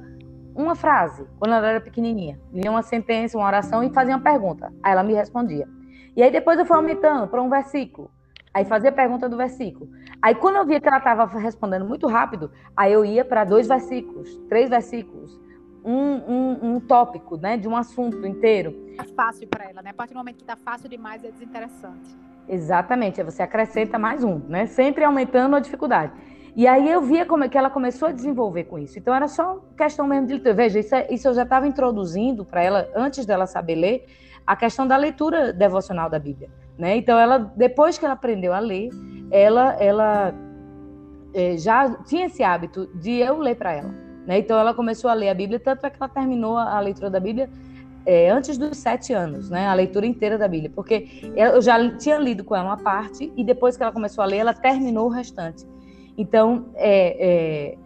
uma frase, quando ela era pequenininha, lia uma sentença, uma oração e fazia uma pergunta. Aí ela me respondia. E aí depois eu fui aumentando para um versículo. Aí fazia a pergunta do versículo. Aí quando eu via que ela estava respondendo muito rápido, aí eu ia para dois versículos, três versículos, um, um, um, tópico, né, de um assunto inteiro. É fácil para ela, né? A partir do momento que está fácil demais é desinteressante. Exatamente, você acrescenta mais um, né? Sempre aumentando a dificuldade. E aí eu via como é que ela começou a desenvolver com isso. Então era só questão mesmo de leitura. Veja, isso, é, isso eu já estava introduzindo para ela antes dela saber ler a questão da leitura devocional da Bíblia. Né? Então, ela, depois que ela aprendeu a ler, ela, ela é, já tinha esse hábito de eu ler para ela. Né? Então, ela começou a ler a Bíblia, tanto é que ela terminou a leitura da Bíblia é, antes dos sete anos, né? A leitura inteira da Bíblia, porque eu já tinha lido com ela uma parte e depois que ela começou a ler, ela terminou o restante. Então, é, é,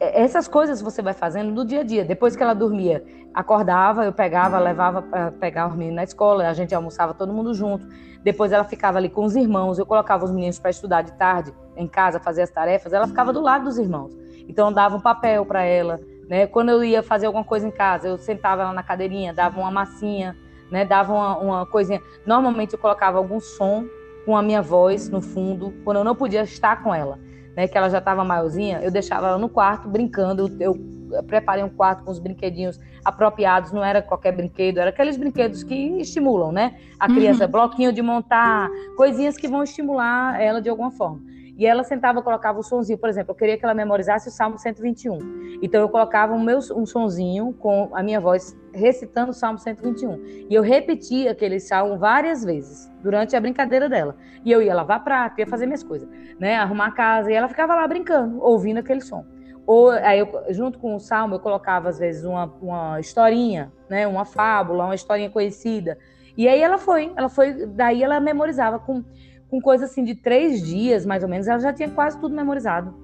essas coisas você vai fazendo no dia a dia. Depois que ela dormia, acordava, eu pegava, levava para pegar os meninos na escola, a gente almoçava todo mundo junto. Depois ela ficava ali com os irmãos, eu colocava os meninos para estudar de tarde em casa, fazer as tarefas, ela ficava do lado dos irmãos. Então eu dava um papel para ela, né? Quando eu ia fazer alguma coisa em casa, eu sentava ela na cadeirinha, dava uma massinha, né? Dava uma, uma coisinha. Normalmente eu colocava algum som com a minha voz no fundo, quando eu não podia estar com ela né, que ela já estava maiorzinha, eu deixava ela no quarto brincando. Eu, preparei um quarto com os brinquedinhos apropriados, não era qualquer brinquedo, era aqueles brinquedos que estimulam, né? A criança, uhum. bloquinho de montar, coisinhas que vão estimular ela de alguma forma. E ela sentava, colocava o sonzinho, por exemplo, eu queria que ela memorizasse o Salmo 121. Então eu colocava um meu um sonzinho com a minha voz recitando o Salmo 121. E eu repetia aquele salmo várias vezes durante a brincadeira dela. E eu ia lavar prato, ia fazer minhas coisas, né, arrumar a casa, e ela ficava lá brincando, ouvindo aquele som. Ou aí eu, junto com o salmo eu colocava às vezes uma, uma historinha, né, uma fábula, uma historinha conhecida. E aí ela foi, ela foi, daí ela memorizava com com coisa assim de três dias, mais ou menos, ela já tinha quase tudo memorizado.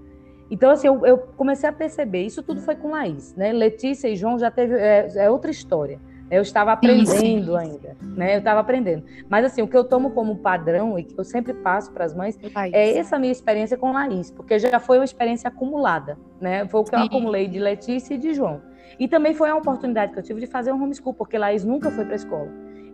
Então, assim, eu, eu comecei a perceber, isso tudo foi com Laís, né? Letícia e João já teve, é, é outra história. Eu estava aprendendo ainda, né? Eu estava aprendendo. Mas, assim, o que eu tomo como padrão e que eu sempre passo para as mães Laís. é essa minha experiência com Laís, porque já foi uma experiência acumulada, né? Foi o que eu acumulei de Letícia e de João. E também foi a oportunidade que eu tive de fazer um homeschool, porque Laís nunca foi para a escola.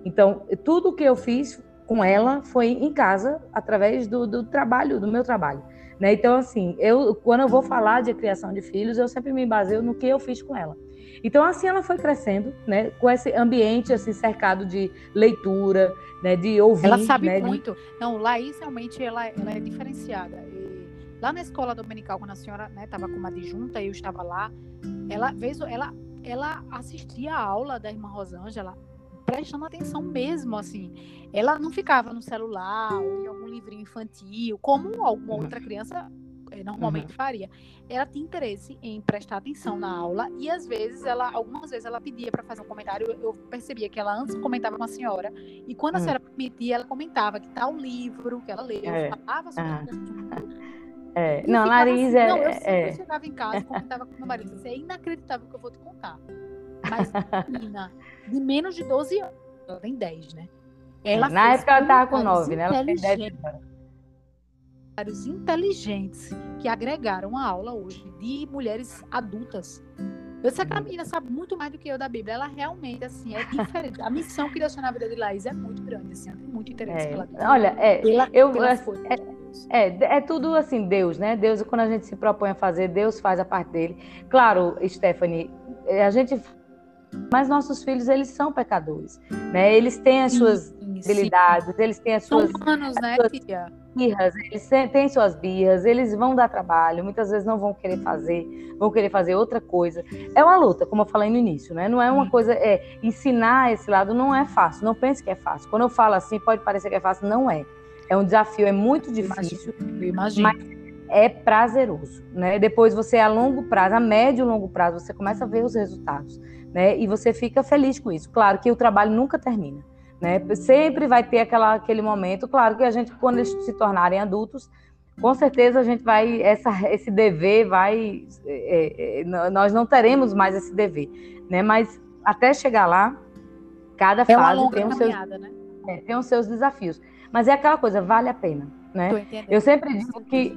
Então, tudo que eu fiz com ela foi em casa, através do, do trabalho, do meu trabalho. Né? Então, assim, eu quando eu vou falar de criação de filhos, eu sempre me baseio no que eu fiz com ela. Então, assim, ela foi crescendo, né? Com esse ambiente, assim, cercado de leitura, né? De ouvir. Ela sabe né? muito. Não, Laís, realmente, ela, ela é diferenciada. E lá na escola dominical, quando a senhora estava né, como adjunta, eu estava lá, ela, fez, ela, ela assistia a aula da irmã Rosângela prestando atenção mesmo, assim. Ela não ficava no celular ou em algum livrinho infantil, como alguma outra criança eh, normalmente uhum. faria. Ela tinha interesse em prestar atenção na aula e às vezes ela, algumas vezes ela pedia para fazer um comentário. Eu, percebia que ela antes comentava com a senhora e quando a uhum. senhora permitia, ela comentava que tal livro que ela leu, é. falava sobre uhum. É. Não, Larissa assim, Não, eu, é, eu chegava em casa e comentava com meu marido. Assim, é inacreditável que eu vou te contar. Mas menina de menos de 12 anos, ela tem 10, né? Ela Na época ela estava com 9, né? Ela tem 10 anos. inteligentes que agregaram a aula hoje de mulheres adultas. Eu sei que a uhum. menina sabe muito mais do que eu da Bíblia. Ela realmente, assim, é diferente. A missão que tem na vida de Laís é muito grande, assim, tem muito interesse é. pela Olha, é, pela, eu, pela é, é, é, tudo assim, Deus, né? Deus, quando a gente se propõe a fazer, Deus faz a parte dele. Claro, Stephanie, a gente mas nossos filhos, eles são pecadores, né? Eles têm as suas habilidades, eles têm as suas... São humanos, né, tia? Birras, eles têm suas birras, eles vão dar trabalho, muitas vezes não vão querer fazer, vão querer fazer outra coisa. É uma luta, como eu falei no início, né? Não é uma coisa, é, ensinar esse lado não é fácil, não pense que é fácil. Quando eu falo assim, pode parecer que é fácil, não é. É um desafio, é muito difícil, imagino, mas é prazeroso, né? Depois você, a longo prazo, a médio e longo prazo, você começa a ver os resultados né? E você fica feliz com isso. Claro que o trabalho nunca termina, né? Sempre vai ter aquela, aquele momento. Claro que a gente, quando eles se tornarem adultos, com certeza a gente vai essa, esse dever vai, é, é, nós não teremos mais esse dever, né? Mas até chegar lá, cada é fase tem os seus, né? é, tem os seus desafios. Mas é aquela coisa, vale a pena, né? Eu sempre digo que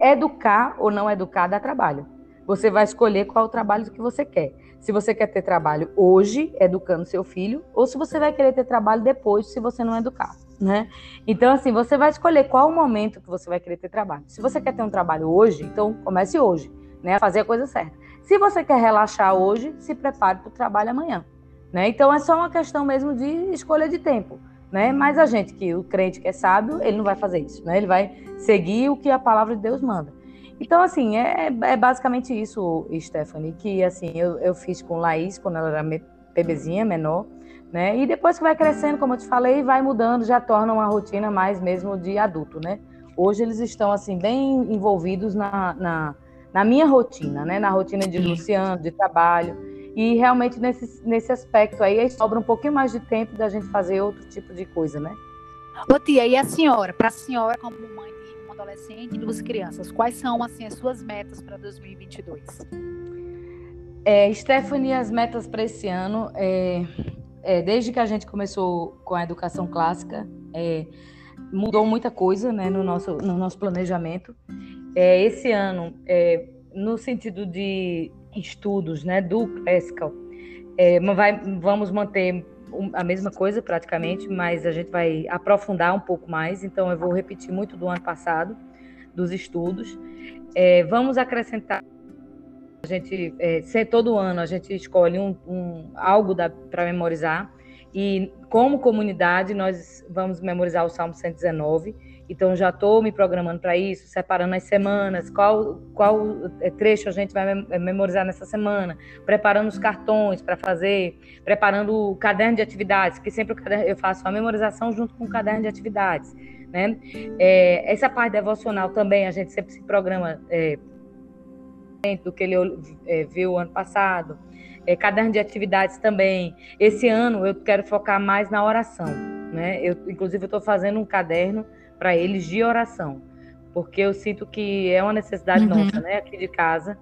educar ou não educar dá trabalho. Você vai escolher qual o trabalho que você quer se você quer ter trabalho hoje, educando seu filho, ou se você vai querer ter trabalho depois, se você não educar, né? Então, assim, você vai escolher qual o momento que você vai querer ter trabalho. Se você quer ter um trabalho hoje, então comece hoje, né? Fazer a coisa certa. Se você quer relaxar hoje, se prepare para o trabalho amanhã, né? Então, é só uma questão mesmo de escolha de tempo. Né? Mas a gente que o crente que é sábio, ele não vai fazer isso, né? Ele vai seguir o que a palavra de Deus manda. Então, assim, é, é basicamente isso, Stephanie, que assim, eu, eu fiz com Laís quando ela era bebezinha, menor, né? E depois que vai crescendo, como eu te falei, vai mudando, já torna uma rotina mais mesmo de adulto, né? Hoje eles estão, assim, bem envolvidos na, na, na minha rotina, né? Na rotina de Luciano, de trabalho. E realmente nesse, nesse aspecto aí, sobra um pouquinho mais de tempo da gente fazer outro tipo de coisa, né? Ô tia, e a senhora? Para a senhora, como mãe adolescente e duas crianças. Quais são assim as suas metas para 2022? É, Stephanie, as metas para esse ano, é, é, desde que a gente começou com a educação clássica, é, mudou muita coisa né, no, nosso, no nosso planejamento. É, esse ano, é, no sentido de estudos né, do Classical, vai, vamos manter a mesma coisa praticamente, mas a gente vai aprofundar um pouco mais. Então, eu vou repetir muito do ano passado, dos estudos. É, vamos acrescentar. A gente, é, todo ano, a gente escolhe um, um algo para memorizar. E, como comunidade, nós vamos memorizar o Salmo 119 então, já estou me programando para isso, separando as semanas, qual, qual é, trecho a gente vai é, memorizar nessa semana, preparando os cartões para fazer, preparando o caderno de atividades, que sempre eu faço a memorização junto com o caderno de atividades. Né? É, essa parte devocional também, a gente sempre se programa é, do que ele é, viu ano passado. É, caderno de atividades também. Esse ano eu quero focar mais na oração. Né? Eu, inclusive, estou fazendo um caderno para eles de oração, porque eu sinto que é uma necessidade uhum. nossa, né, aqui de casa.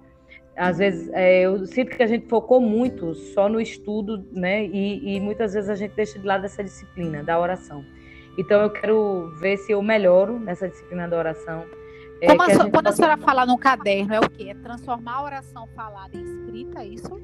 Às vezes é, eu sinto que a gente focou muito só no estudo, né, e, e muitas vezes a gente deixa de lado essa disciplina da oração. Então eu quero ver se eu melhoro nessa disciplina da oração. É, a a quando a senhora fala no caderno, é o quê? É transformar a oração falada em escrita, é isso?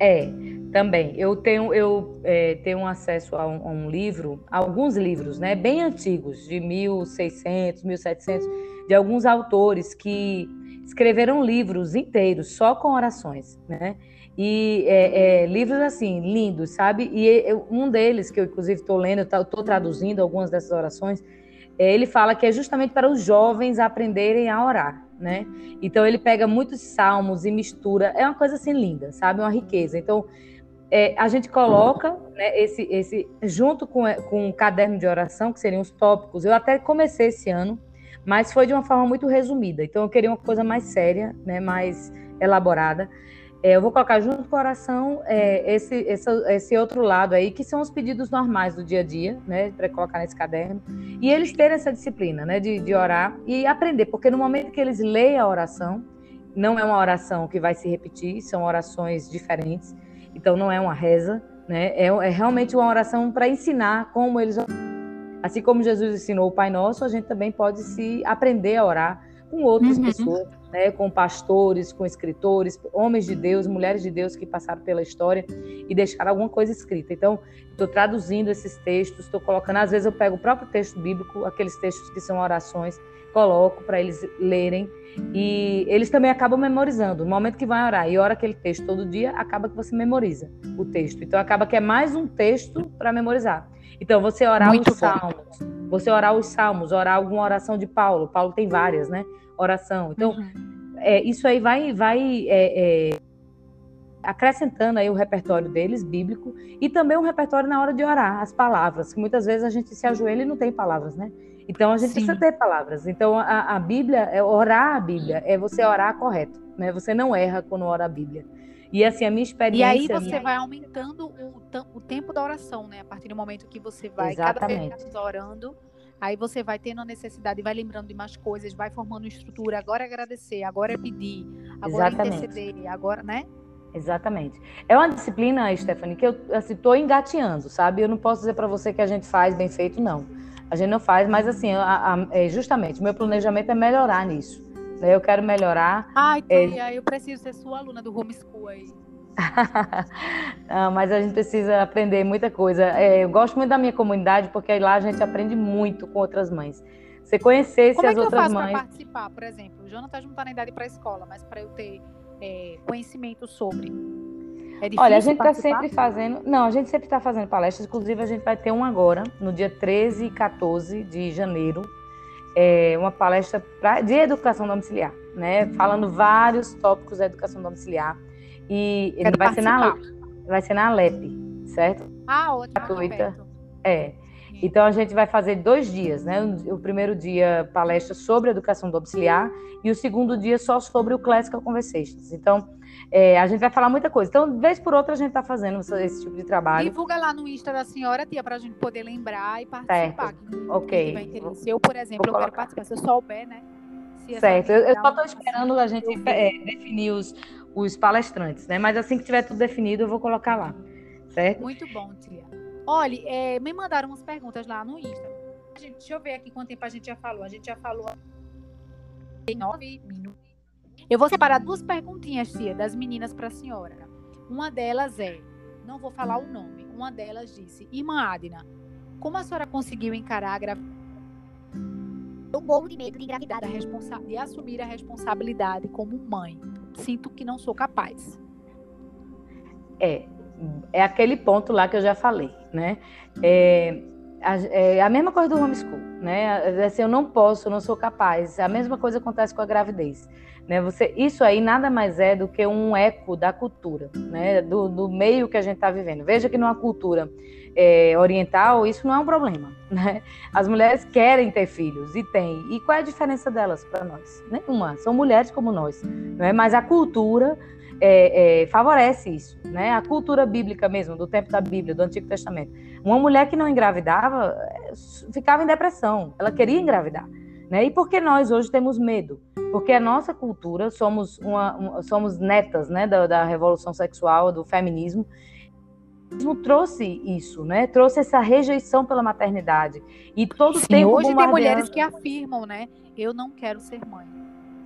É, também. Eu tenho, eu é, tenho acesso a um, a um, livro, alguns livros, né, bem antigos, de 1600, 1700, de alguns autores que escreveram livros inteiros só com orações, né? E é, é, livros assim lindos, sabe? E eu, um deles que eu inclusive estou lendo, estou traduzindo algumas dessas orações, é, ele fala que é justamente para os jovens aprenderem a orar né? Então ele pega muitos salmos e mistura, é uma coisa assim linda, sabe? Uma riqueza. Então é, a gente coloca né, esse, esse junto com, com um caderno de oração, que seriam os tópicos. Eu até comecei esse ano, mas foi de uma forma muito resumida. Então eu queria uma coisa mais séria, né, mais elaborada. É, eu vou colocar junto com a oração é, esse, esse, esse, outro lado aí, que são os pedidos normais do dia a dia, né, para colocar nesse caderno, e eles terem essa disciplina, né, de, de orar e aprender, porque no momento que eles leem a oração, não é uma oração que vai se repetir, são orações diferentes, então não é uma reza, né, é, é realmente uma oração para ensinar como eles Assim como Jesus ensinou o Pai Nosso, a gente também pode se aprender a orar com outras uhum. pessoas né, com pastores, com escritores, homens de Deus, mulheres de Deus que passaram pela história e deixaram alguma coisa escrita. Então, estou traduzindo esses textos, estou colocando, às vezes eu pego o próprio texto bíblico, aqueles textos que são orações, coloco para eles lerem e eles também acabam memorizando. No momento que vai orar e ora aquele texto todo dia, acaba que você memoriza o texto. Então, acaba que é mais um texto para memorizar. Então, você orar Muito os bom. salmos, você orar os salmos, orar alguma oração de Paulo. Paulo tem várias, né? oração. Então, uhum. é, isso aí vai, vai é, é, acrescentando aí o repertório deles, bíblico, e também o repertório na hora de orar, as palavras, que muitas vezes a gente se ajoelha e não tem palavras, né? Então, a gente Sim. precisa ter palavras. Então, a, a Bíblia, é orar a Bíblia, é você orar correto, né? Você não erra quando ora a Bíblia. E assim, a minha experiência. E aí você minha... vai aumentando o, o, tempo da oração, né? A partir do momento que você vai Exatamente. cada vez orando, Aí você vai tendo a necessidade, vai lembrando de mais coisas, vai formando uma estrutura. Agora é agradecer, agora é pedir, agora é Exatamente. é interceder, agora, né? Exatamente. É uma disciplina, Stephanie, que eu estou assim, engateando, sabe? Eu não posso dizer para você que a gente faz bem feito, não. A gente não faz, mas assim, a, a, é justamente, meu planejamento é melhorar nisso. Né? Eu quero melhorar. Ai, tia, é... eu preciso ser sua aluna do homeschool aí. Não, mas a gente precisa aprender muita coisa. É, eu gosto muito da minha comunidade porque lá a gente aprende muito com outras mães. Você conhecesse Como as é outras mães. Como é que eu faço para participar, por exemplo? O Jonathan não está na idade para a escola, mas para eu ter é, conhecimento sobre. É Olha, a gente está sempre fazendo. Não, a gente sempre está fazendo palestras. Inclusive, a gente vai ter uma agora, no dia 13 e 14 de janeiro. É uma palestra pra, de educação domiciliar, né? Falando vários tópicos da educação domiciliar. E vai ser, na, vai ser na Alep, certo? Ah, ótimo. Gratuita. É. Então a gente vai fazer dois dias, né? O primeiro dia palestra sobre educação domiciliar e o segundo dia só sobre o Classical Conversations. Então é, a gente vai falar muita coisa. Então, vez por outra, a gente está fazendo esse tipo de trabalho. Divulga lá no Insta da senhora, tia, para a gente poder lembrar e participar. Certo. ok. Eu, por exemplo, eu quero participar. Se eu souber, né? certo. Eu, eu só estou esperando a gente é, definir os, os palestrantes, né? Mas assim que tiver tudo definido, eu vou colocar lá. Certo? Muito bom, tia. Olha, é, me mandaram umas perguntas lá no Insta. Gente, deixa eu ver aqui quanto tempo a gente já falou. A gente já falou em nove minutos. Eu vou separar duas perguntinhas, tia, das meninas para a senhora. Uma delas é, não vou falar o nome, uma delas disse, Irmã Adina, como a senhora conseguiu encarar a gravidez? Eu morro de medo de engravidar, de assumir a responsabilidade como mãe. Sinto que não sou capaz. É, é aquele ponto lá que eu já falei, né? É, a, é a mesma coisa do homeschool, né? Assim, eu não posso, eu não sou capaz. A mesma coisa acontece com a gravidez. Né? Você, isso aí nada mais é do que um eco da cultura, né? do, do meio que a gente está vivendo. Veja que numa cultura é, oriental isso não é um problema. Né? As mulheres querem ter filhos e têm. E qual é a diferença delas para nós? Nenhuma. São mulheres como nós. Né? Mas a cultura é, é, favorece isso, né? A cultura bíblica mesmo, do tempo da Bíblia, do Antigo Testamento. Uma mulher que não engravidava é, ficava em depressão, ela queria engravidar. Né? E por que nós hoje temos medo? Porque a nossa cultura, somos, uma, uma somos netas né, da, da, revolução sexual, do feminismo, trouxe isso, né? Trouxe essa rejeição pela maternidade. E todo Sim, tempo hoje tem mulheres que afirmam, né? Eu não quero ser mãe.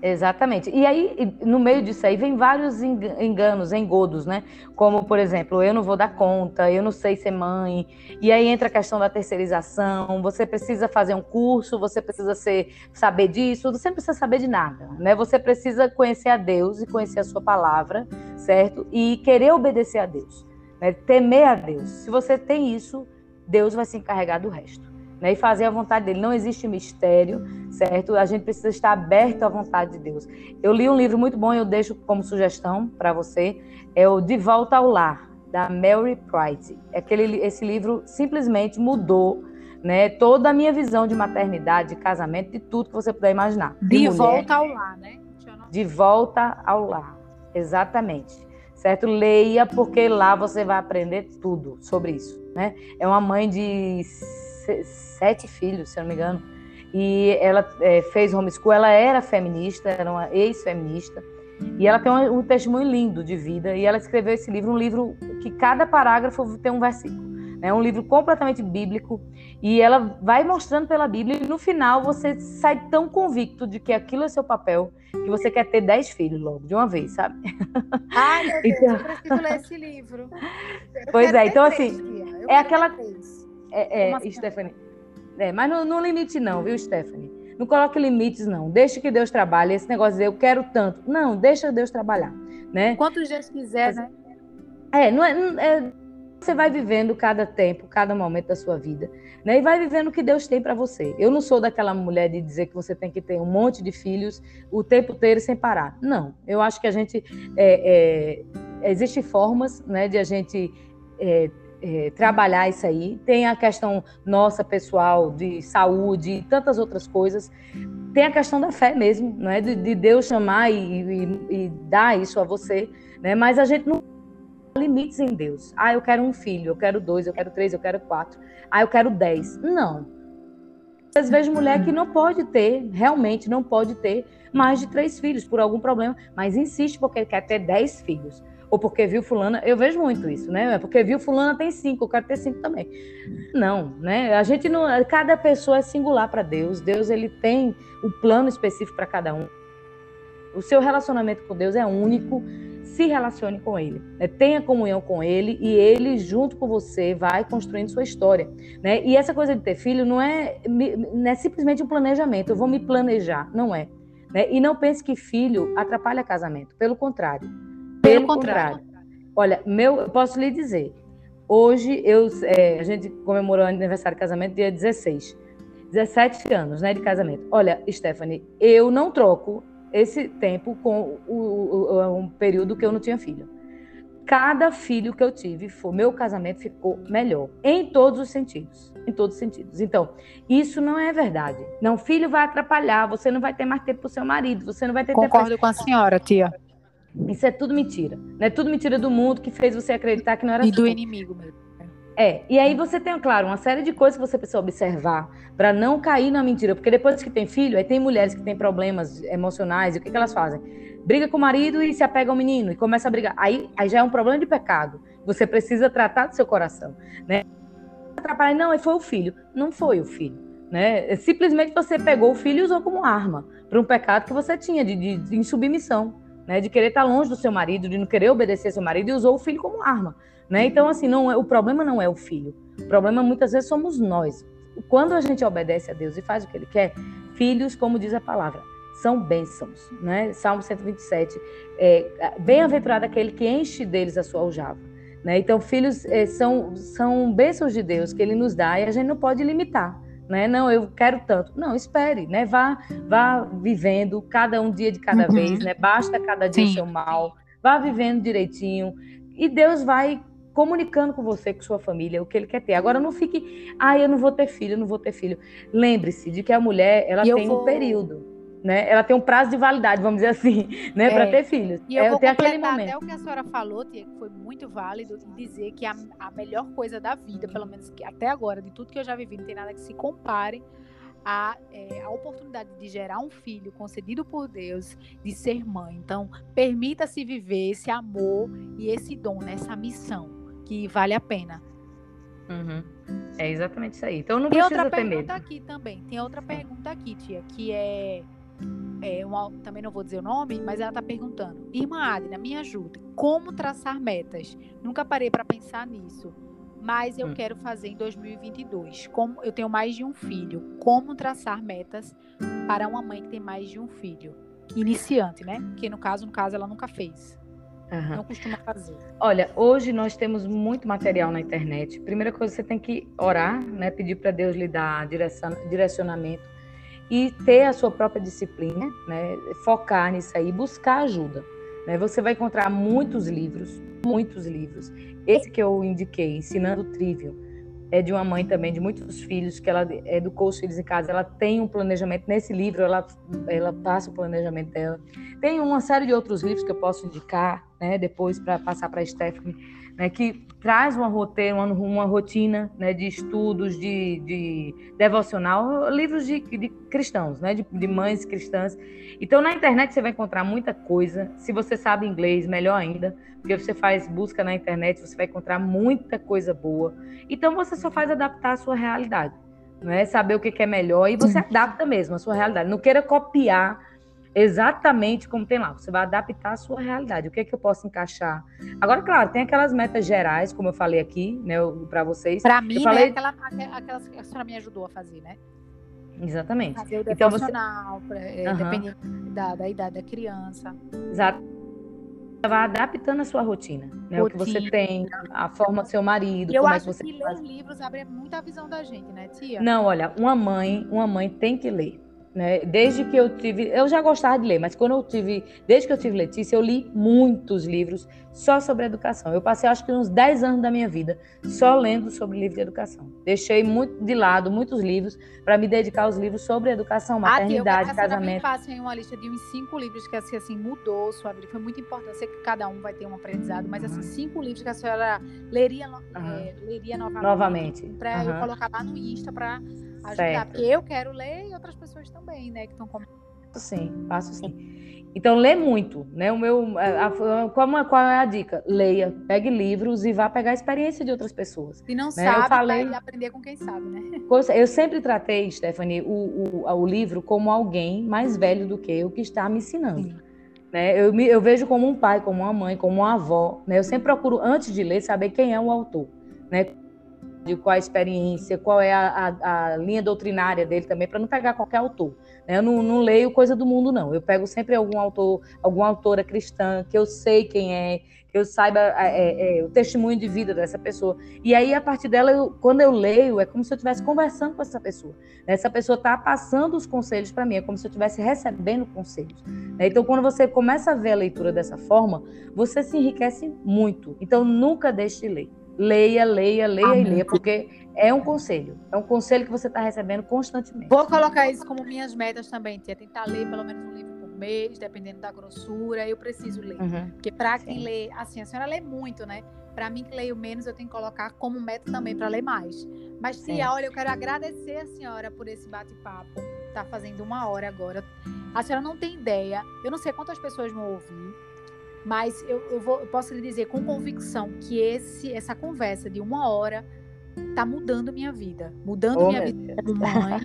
Exatamente. E aí, no meio disso aí, vem vários enganos, engodos, né? Como, por exemplo, eu não vou dar conta, eu não sei ser mãe. E aí entra a questão da terceirização. Você precisa fazer um curso, você precisa ser, saber disso, você não precisa saber de nada, né? Você precisa conhecer a Deus e conhecer a sua palavra, certo? E querer obedecer a Deus, né? temer a Deus. Se você tem isso, Deus vai se encarregar do resto né, e fazer a vontade dele. Não existe mistério, certo? A gente precisa estar aberto à vontade de Deus. Eu li um livro muito bom, eu deixo como sugestão para você, é o De Volta ao Lar, da Mary Price. Aquele, esse livro simplesmente mudou né, toda a minha visão de maternidade, de casamento, de tudo que você puder imaginar. De, de volta ao lar, né? De volta ao lar, exatamente. Certo? Leia, porque lá você vai aprender tudo sobre isso. Né? É uma mãe de sete filhos, se eu não me engano. E ela é, fez homeschool, ela era feminista, era uma ex-feminista. E ela tem um, um, testemunho lindo de vida. E ela escreveu esse livro, um livro que cada parágrafo tem um versículo. É um livro completamente bíblico. E ela vai mostrando pela Bíblia. E no final você sai tão convicto de que aquilo é seu papel, que você quer ter dez filhos logo, de uma vez, sabe? Ai, meu Deus, então... eu preciso ler esse livro. Eu pois é, então assim, é aquela. É, é assim? Stephanie. É, mas no, no, limite não, viu, Stephanie? Não coloque limites, não. Deixe que Deus trabalhe. Esse negócio de eu quero tanto. Não, deixa Deus trabalhar. Né? Quantos dias quiser, né? É, não é, não é, você vai vivendo cada tempo, cada momento da sua vida, né? E vai vivendo o que Deus tem para você. Eu não sou daquela mulher de dizer que você tem que ter um monte de filhos o tempo inteiro sem parar. Não. Eu acho que a gente é, é, existem formas, né, de a gente é, é, trabalhar isso aí. Tem a questão nossa pessoal de saúde e tantas outras coisas. Tem a questão da fé mesmo, né? de, de Deus chamar e, e, e, dar isso a você. Né? Mas a gente não limites em Deus. Ah, eu quero um filho, eu quero dois, eu quero três, eu quero quatro. Ah, eu quero dez. Não. Às vezes mulher que não pode ter, realmente não pode ter mais de três filhos por algum problema, mas insiste porque quer ter dez filhos ou porque viu fulana, eu vejo muito isso, né? É porque viu fulana tem cinco, eu quero ter cinco também. Não, né? A gente não, cada pessoa é singular para Deus. Deus ele tem o um plano específico para cada um. O seu relacionamento com Deus é único. Se relacione com Ele, né? tenha comunhão com Ele e Ele junto com você vai construindo sua história, né? E essa coisa de ter filho não é, não é simplesmente um planejamento. Eu vou me planejar, não é. Né? E não pense que filho atrapalha casamento. Pelo contrário pelo contrário. Olha, meu, eu posso lhe dizer, hoje eu, é, a gente comemorou o aniversário de casamento dia 16. 17 anos né, de casamento. Olha, Stephanie, eu não troco esse tempo com o, o, o, um período que eu não tinha filho. cada filho que eu tive, o meu casamento ficou melhor, em todos os sentidos. Em todos os sentidos. Então, isso não é verdade. Não, filho vai atrapalhar, você não vai ter mais tempo para o seu marido, você não vai ter Concordo tempo. Concordo com a senhora, tia. Isso é tudo mentira. Não é tudo mentira do mundo que fez você acreditar que não era E do inimigo mesmo. É, e aí você tem, claro, uma série de coisas que você precisa observar para não cair na mentira, porque depois que tem filho, aí tem mulheres que têm problemas emocionais, e o que, que elas fazem? Briga com o marido e se apega ao menino e começa a brigar. Aí, aí já é um problema de pecado. Você precisa tratar do seu coração, né? Atrapalhar, não, foi o filho. Não foi o filho, né? Simplesmente você pegou o filho e usou como arma para um pecado que você tinha de, de, de insubmissão, né? De querer estar longe do seu marido, de não querer obedecer seu marido e usou o filho como arma. Né? Então, assim, não é, o problema não é o filho. O problema muitas vezes somos nós. Quando a gente obedece a Deus e faz o que Ele quer, filhos, como diz a palavra, são bênçãos. Né? Salmo 127, é, bem-aventurado aquele que enche deles a sua aljava. Né? Então, filhos é, são, são bênçãos de Deus que Ele nos dá e a gente não pode limitar. Né? Não, eu quero tanto. Não, espere, né? Vá, vá vivendo cada um dia de cada uhum. vez, né? Basta cada dia Sim. seu mal. Vá vivendo direitinho e Deus vai comunicando com você, com sua família, o que ele quer ter. Agora não fique, ah, eu não vou ter filho, eu não vou ter filho. Lembre-se de que a mulher, ela e tem vou... um período, né? Ela tem um prazo de validade, vamos dizer assim, né, é. para ter filhos. E eu é, vou aquele momento. até o que a senhora falou, tia, que foi muito válido, dizer que a, a melhor coisa da vida, pelo menos que até agora, de tudo que eu já vivi, não tem nada que se compare a, é, a, oportunidade de gerar um filho concedido por Deus, de ser mãe. Então, permita-se viver esse amor e esse dom, né, essa missão que vale a pena. Uhum. É exatamente isso aí. Então não tem precisa outra ter pergunta aqui também. Tem outra pergunta aqui, tia, que é, é uma, também não vou dizer o nome, mas ela está perguntando: Irmã Adina, me ajude. Como traçar metas? Nunca parei para pensar nisso, mas eu hum. quero fazer em 2022. Como eu tenho mais de um filho, como traçar metas para uma mãe que tem mais de um filho? Iniciante, né? Que no caso, no caso, ela nunca fez. Uhum. Não costuma fazer. Olha, hoje nós temos muito material na internet. Primeira coisa, você tem que orar, né? Pedir para Deus lhe dar direcionamento e ter a sua própria disciplina, né? Focar nisso aí, buscar ajuda. Né? Você vai encontrar muitos livros, muitos livros. Esse que eu indiquei, Ensinando Trivial, é de uma mãe também de muitos filhos que ela educou os filhos em casa. Ela tem um planejamento nesse livro, ela ela passa o planejamento dela. Tem uma série de outros livros que eu posso indicar, né, depois para passar para a Stephanie, né, que traz uma roteiro, uma, uma rotina, né, de estudos, de, de devocional, livros de, de cristãos, né, de, de mães cristãs. Então na internet você vai encontrar muita coisa. Se você sabe inglês, melhor ainda, porque você faz busca na internet, você vai encontrar muita coisa boa. Então você só faz adaptar a sua realidade, não é saber o que é melhor e você adapta mesmo a sua realidade. Não queira copiar exatamente como tem lá. Você vai adaptar a sua realidade. O que é que eu posso encaixar? Agora, claro, tem aquelas metas gerais, como eu falei aqui, né, para vocês. Para mim, eu falei... né, aquela, aquelas que a senhora me ajudou a fazer, né? Exatamente. Fazer o então, você... uhum. dependendo da, da idade da criança. Exato vai adaptando a sua rotina, né? Rotina. O que você tem, a forma do seu marido, eu como acho é que você que ler livros abre muita visão da gente, né, tia? Não, olha, uma mãe, uma mãe tem que ler. Né? Desde que eu tive, eu já gostava de ler, mas quando eu tive, desde que eu tive Letícia, eu li muitos livros só sobre educação. Eu passei acho que uns 10 anos da minha vida só lendo sobre livros de educação. Deixei muito de lado muitos livros para me dedicar aos livros sobre educação, maternidade, ah, casamento. Eu faço em uma lista de uns cinco livros que assim, assim mudou sua vida. Foi muito importante. sei que cada um vai ter um aprendizado, mas assim cinco livros que a senhora leria, uhum. é, leria novamente, novamente. para uhum. eu colocar lá no Insta para ajudar. Certo. Porque eu quero ler e outras pessoas também, né? Que estão. Sim, faço sim. Então, lê muito, né? O meu, a, a, qual, é, qual é a dica? Leia, pegue livros e vá pegar a experiência de outras pessoas. Se não né? sabe, eu falei, vai aprender com quem sabe, né? Eu sempre tratei, Stephanie, o, o, o livro como alguém mais velho do que eu que está me ensinando. Sim. Né? Eu, me, eu vejo como um pai, como uma mãe, como uma avó. Né? Eu sempre procuro, antes de ler, saber quem é o autor. Né? De qual a experiência, qual é a, a, a linha doutrinária dele também, para não pegar qualquer autor. Né? Eu não, não, leio coisa do mundo, não. Eu pego sempre algum autor, alguma autora cristã que eu sei quem é, que eu saiba é, é, é, o testemunho de vida dessa pessoa. E aí, a partir dela, eu, quando eu leio, é como se eu estivesse conversando com essa pessoa. Essa pessoa está passando os conselhos para mim, é como se eu estivesse recebendo conselhos. Né? Então, quando você começa a ver a leitura dessa forma, você se enriquece muito. Então, nunca deixe de ler. Leia, leia, leia Amém. e leia, porque é um conselho. É um conselho que você está recebendo constantemente. Vou colocar isso como minhas metas também, tia. Tentar ler pelo menos um livro por mês, dependendo da grossura. Eu preciso ler. Uhum. Porque para quem lê, assim, a senhora lê muito, né? Para mim que leio menos, eu tenho que colocar como meta também para ler mais. Mas, tia, olha, eu quero agradecer a senhora por esse bate-papo. Tá fazendo uma hora agora. A senhora não tem ideia. Eu não sei quantas pessoas vão ouvir. Mas eu, eu, vou, eu posso lhe dizer com convicção que esse, essa conversa de uma hora tá mudando minha vida, mudando oh, minha vida como mãe.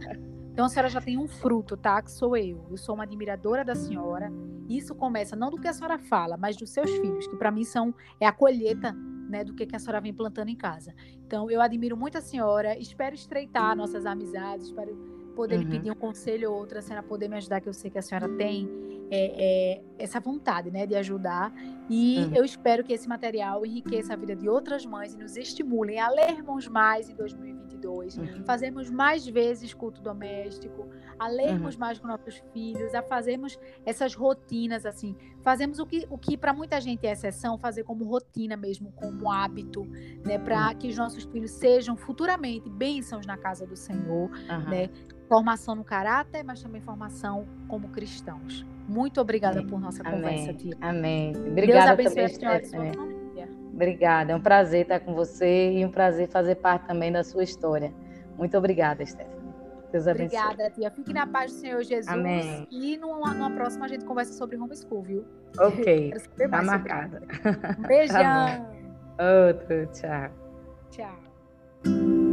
Então a senhora já tem um fruto, tá? Que sou eu. Eu sou uma admiradora da senhora. Isso começa não do que a senhora fala, mas dos seus filhos, que para mim são é a colheita, né, do que, que a senhora vem plantando em casa. Então eu admiro muito a senhora, espero estreitar nossas amizades, espero poder uhum. lhe pedir um conselho ou outro, a senhora poder me ajudar, que eu sei que a senhora tem é, é, essa vontade né, de ajudar. E uhum. eu espero que esse material enriqueça a vida de outras mães e nos estimulem a lermos mais em 2022, uhum. fazermos mais vezes culto doméstico, a lermos uhum. mais com nossos filhos, a fazermos essas rotinas assim. Fazemos o que, o que para muita gente é exceção, fazer como rotina mesmo, como hábito, né, para que os nossos filhos sejam futuramente bênçãos na casa do Senhor, né? Formação no caráter, mas também formação como cristãos. Muito obrigada Amém. por nossa conversa, tia. Amém. Obrigada Deus abençoe também, a senhora e família. Obrigada. É um prazer estar com você e um prazer fazer parte também da sua história. Muito obrigada, Stephanie. Deus abençoe. Obrigada, tia. Fique na paz do Senhor Jesus. Amém. E numa, numa próxima a gente conversa sobre homeschool, viu? Ok. Está marcada. Um beijão. Tá Outro. Tchau. Tchau.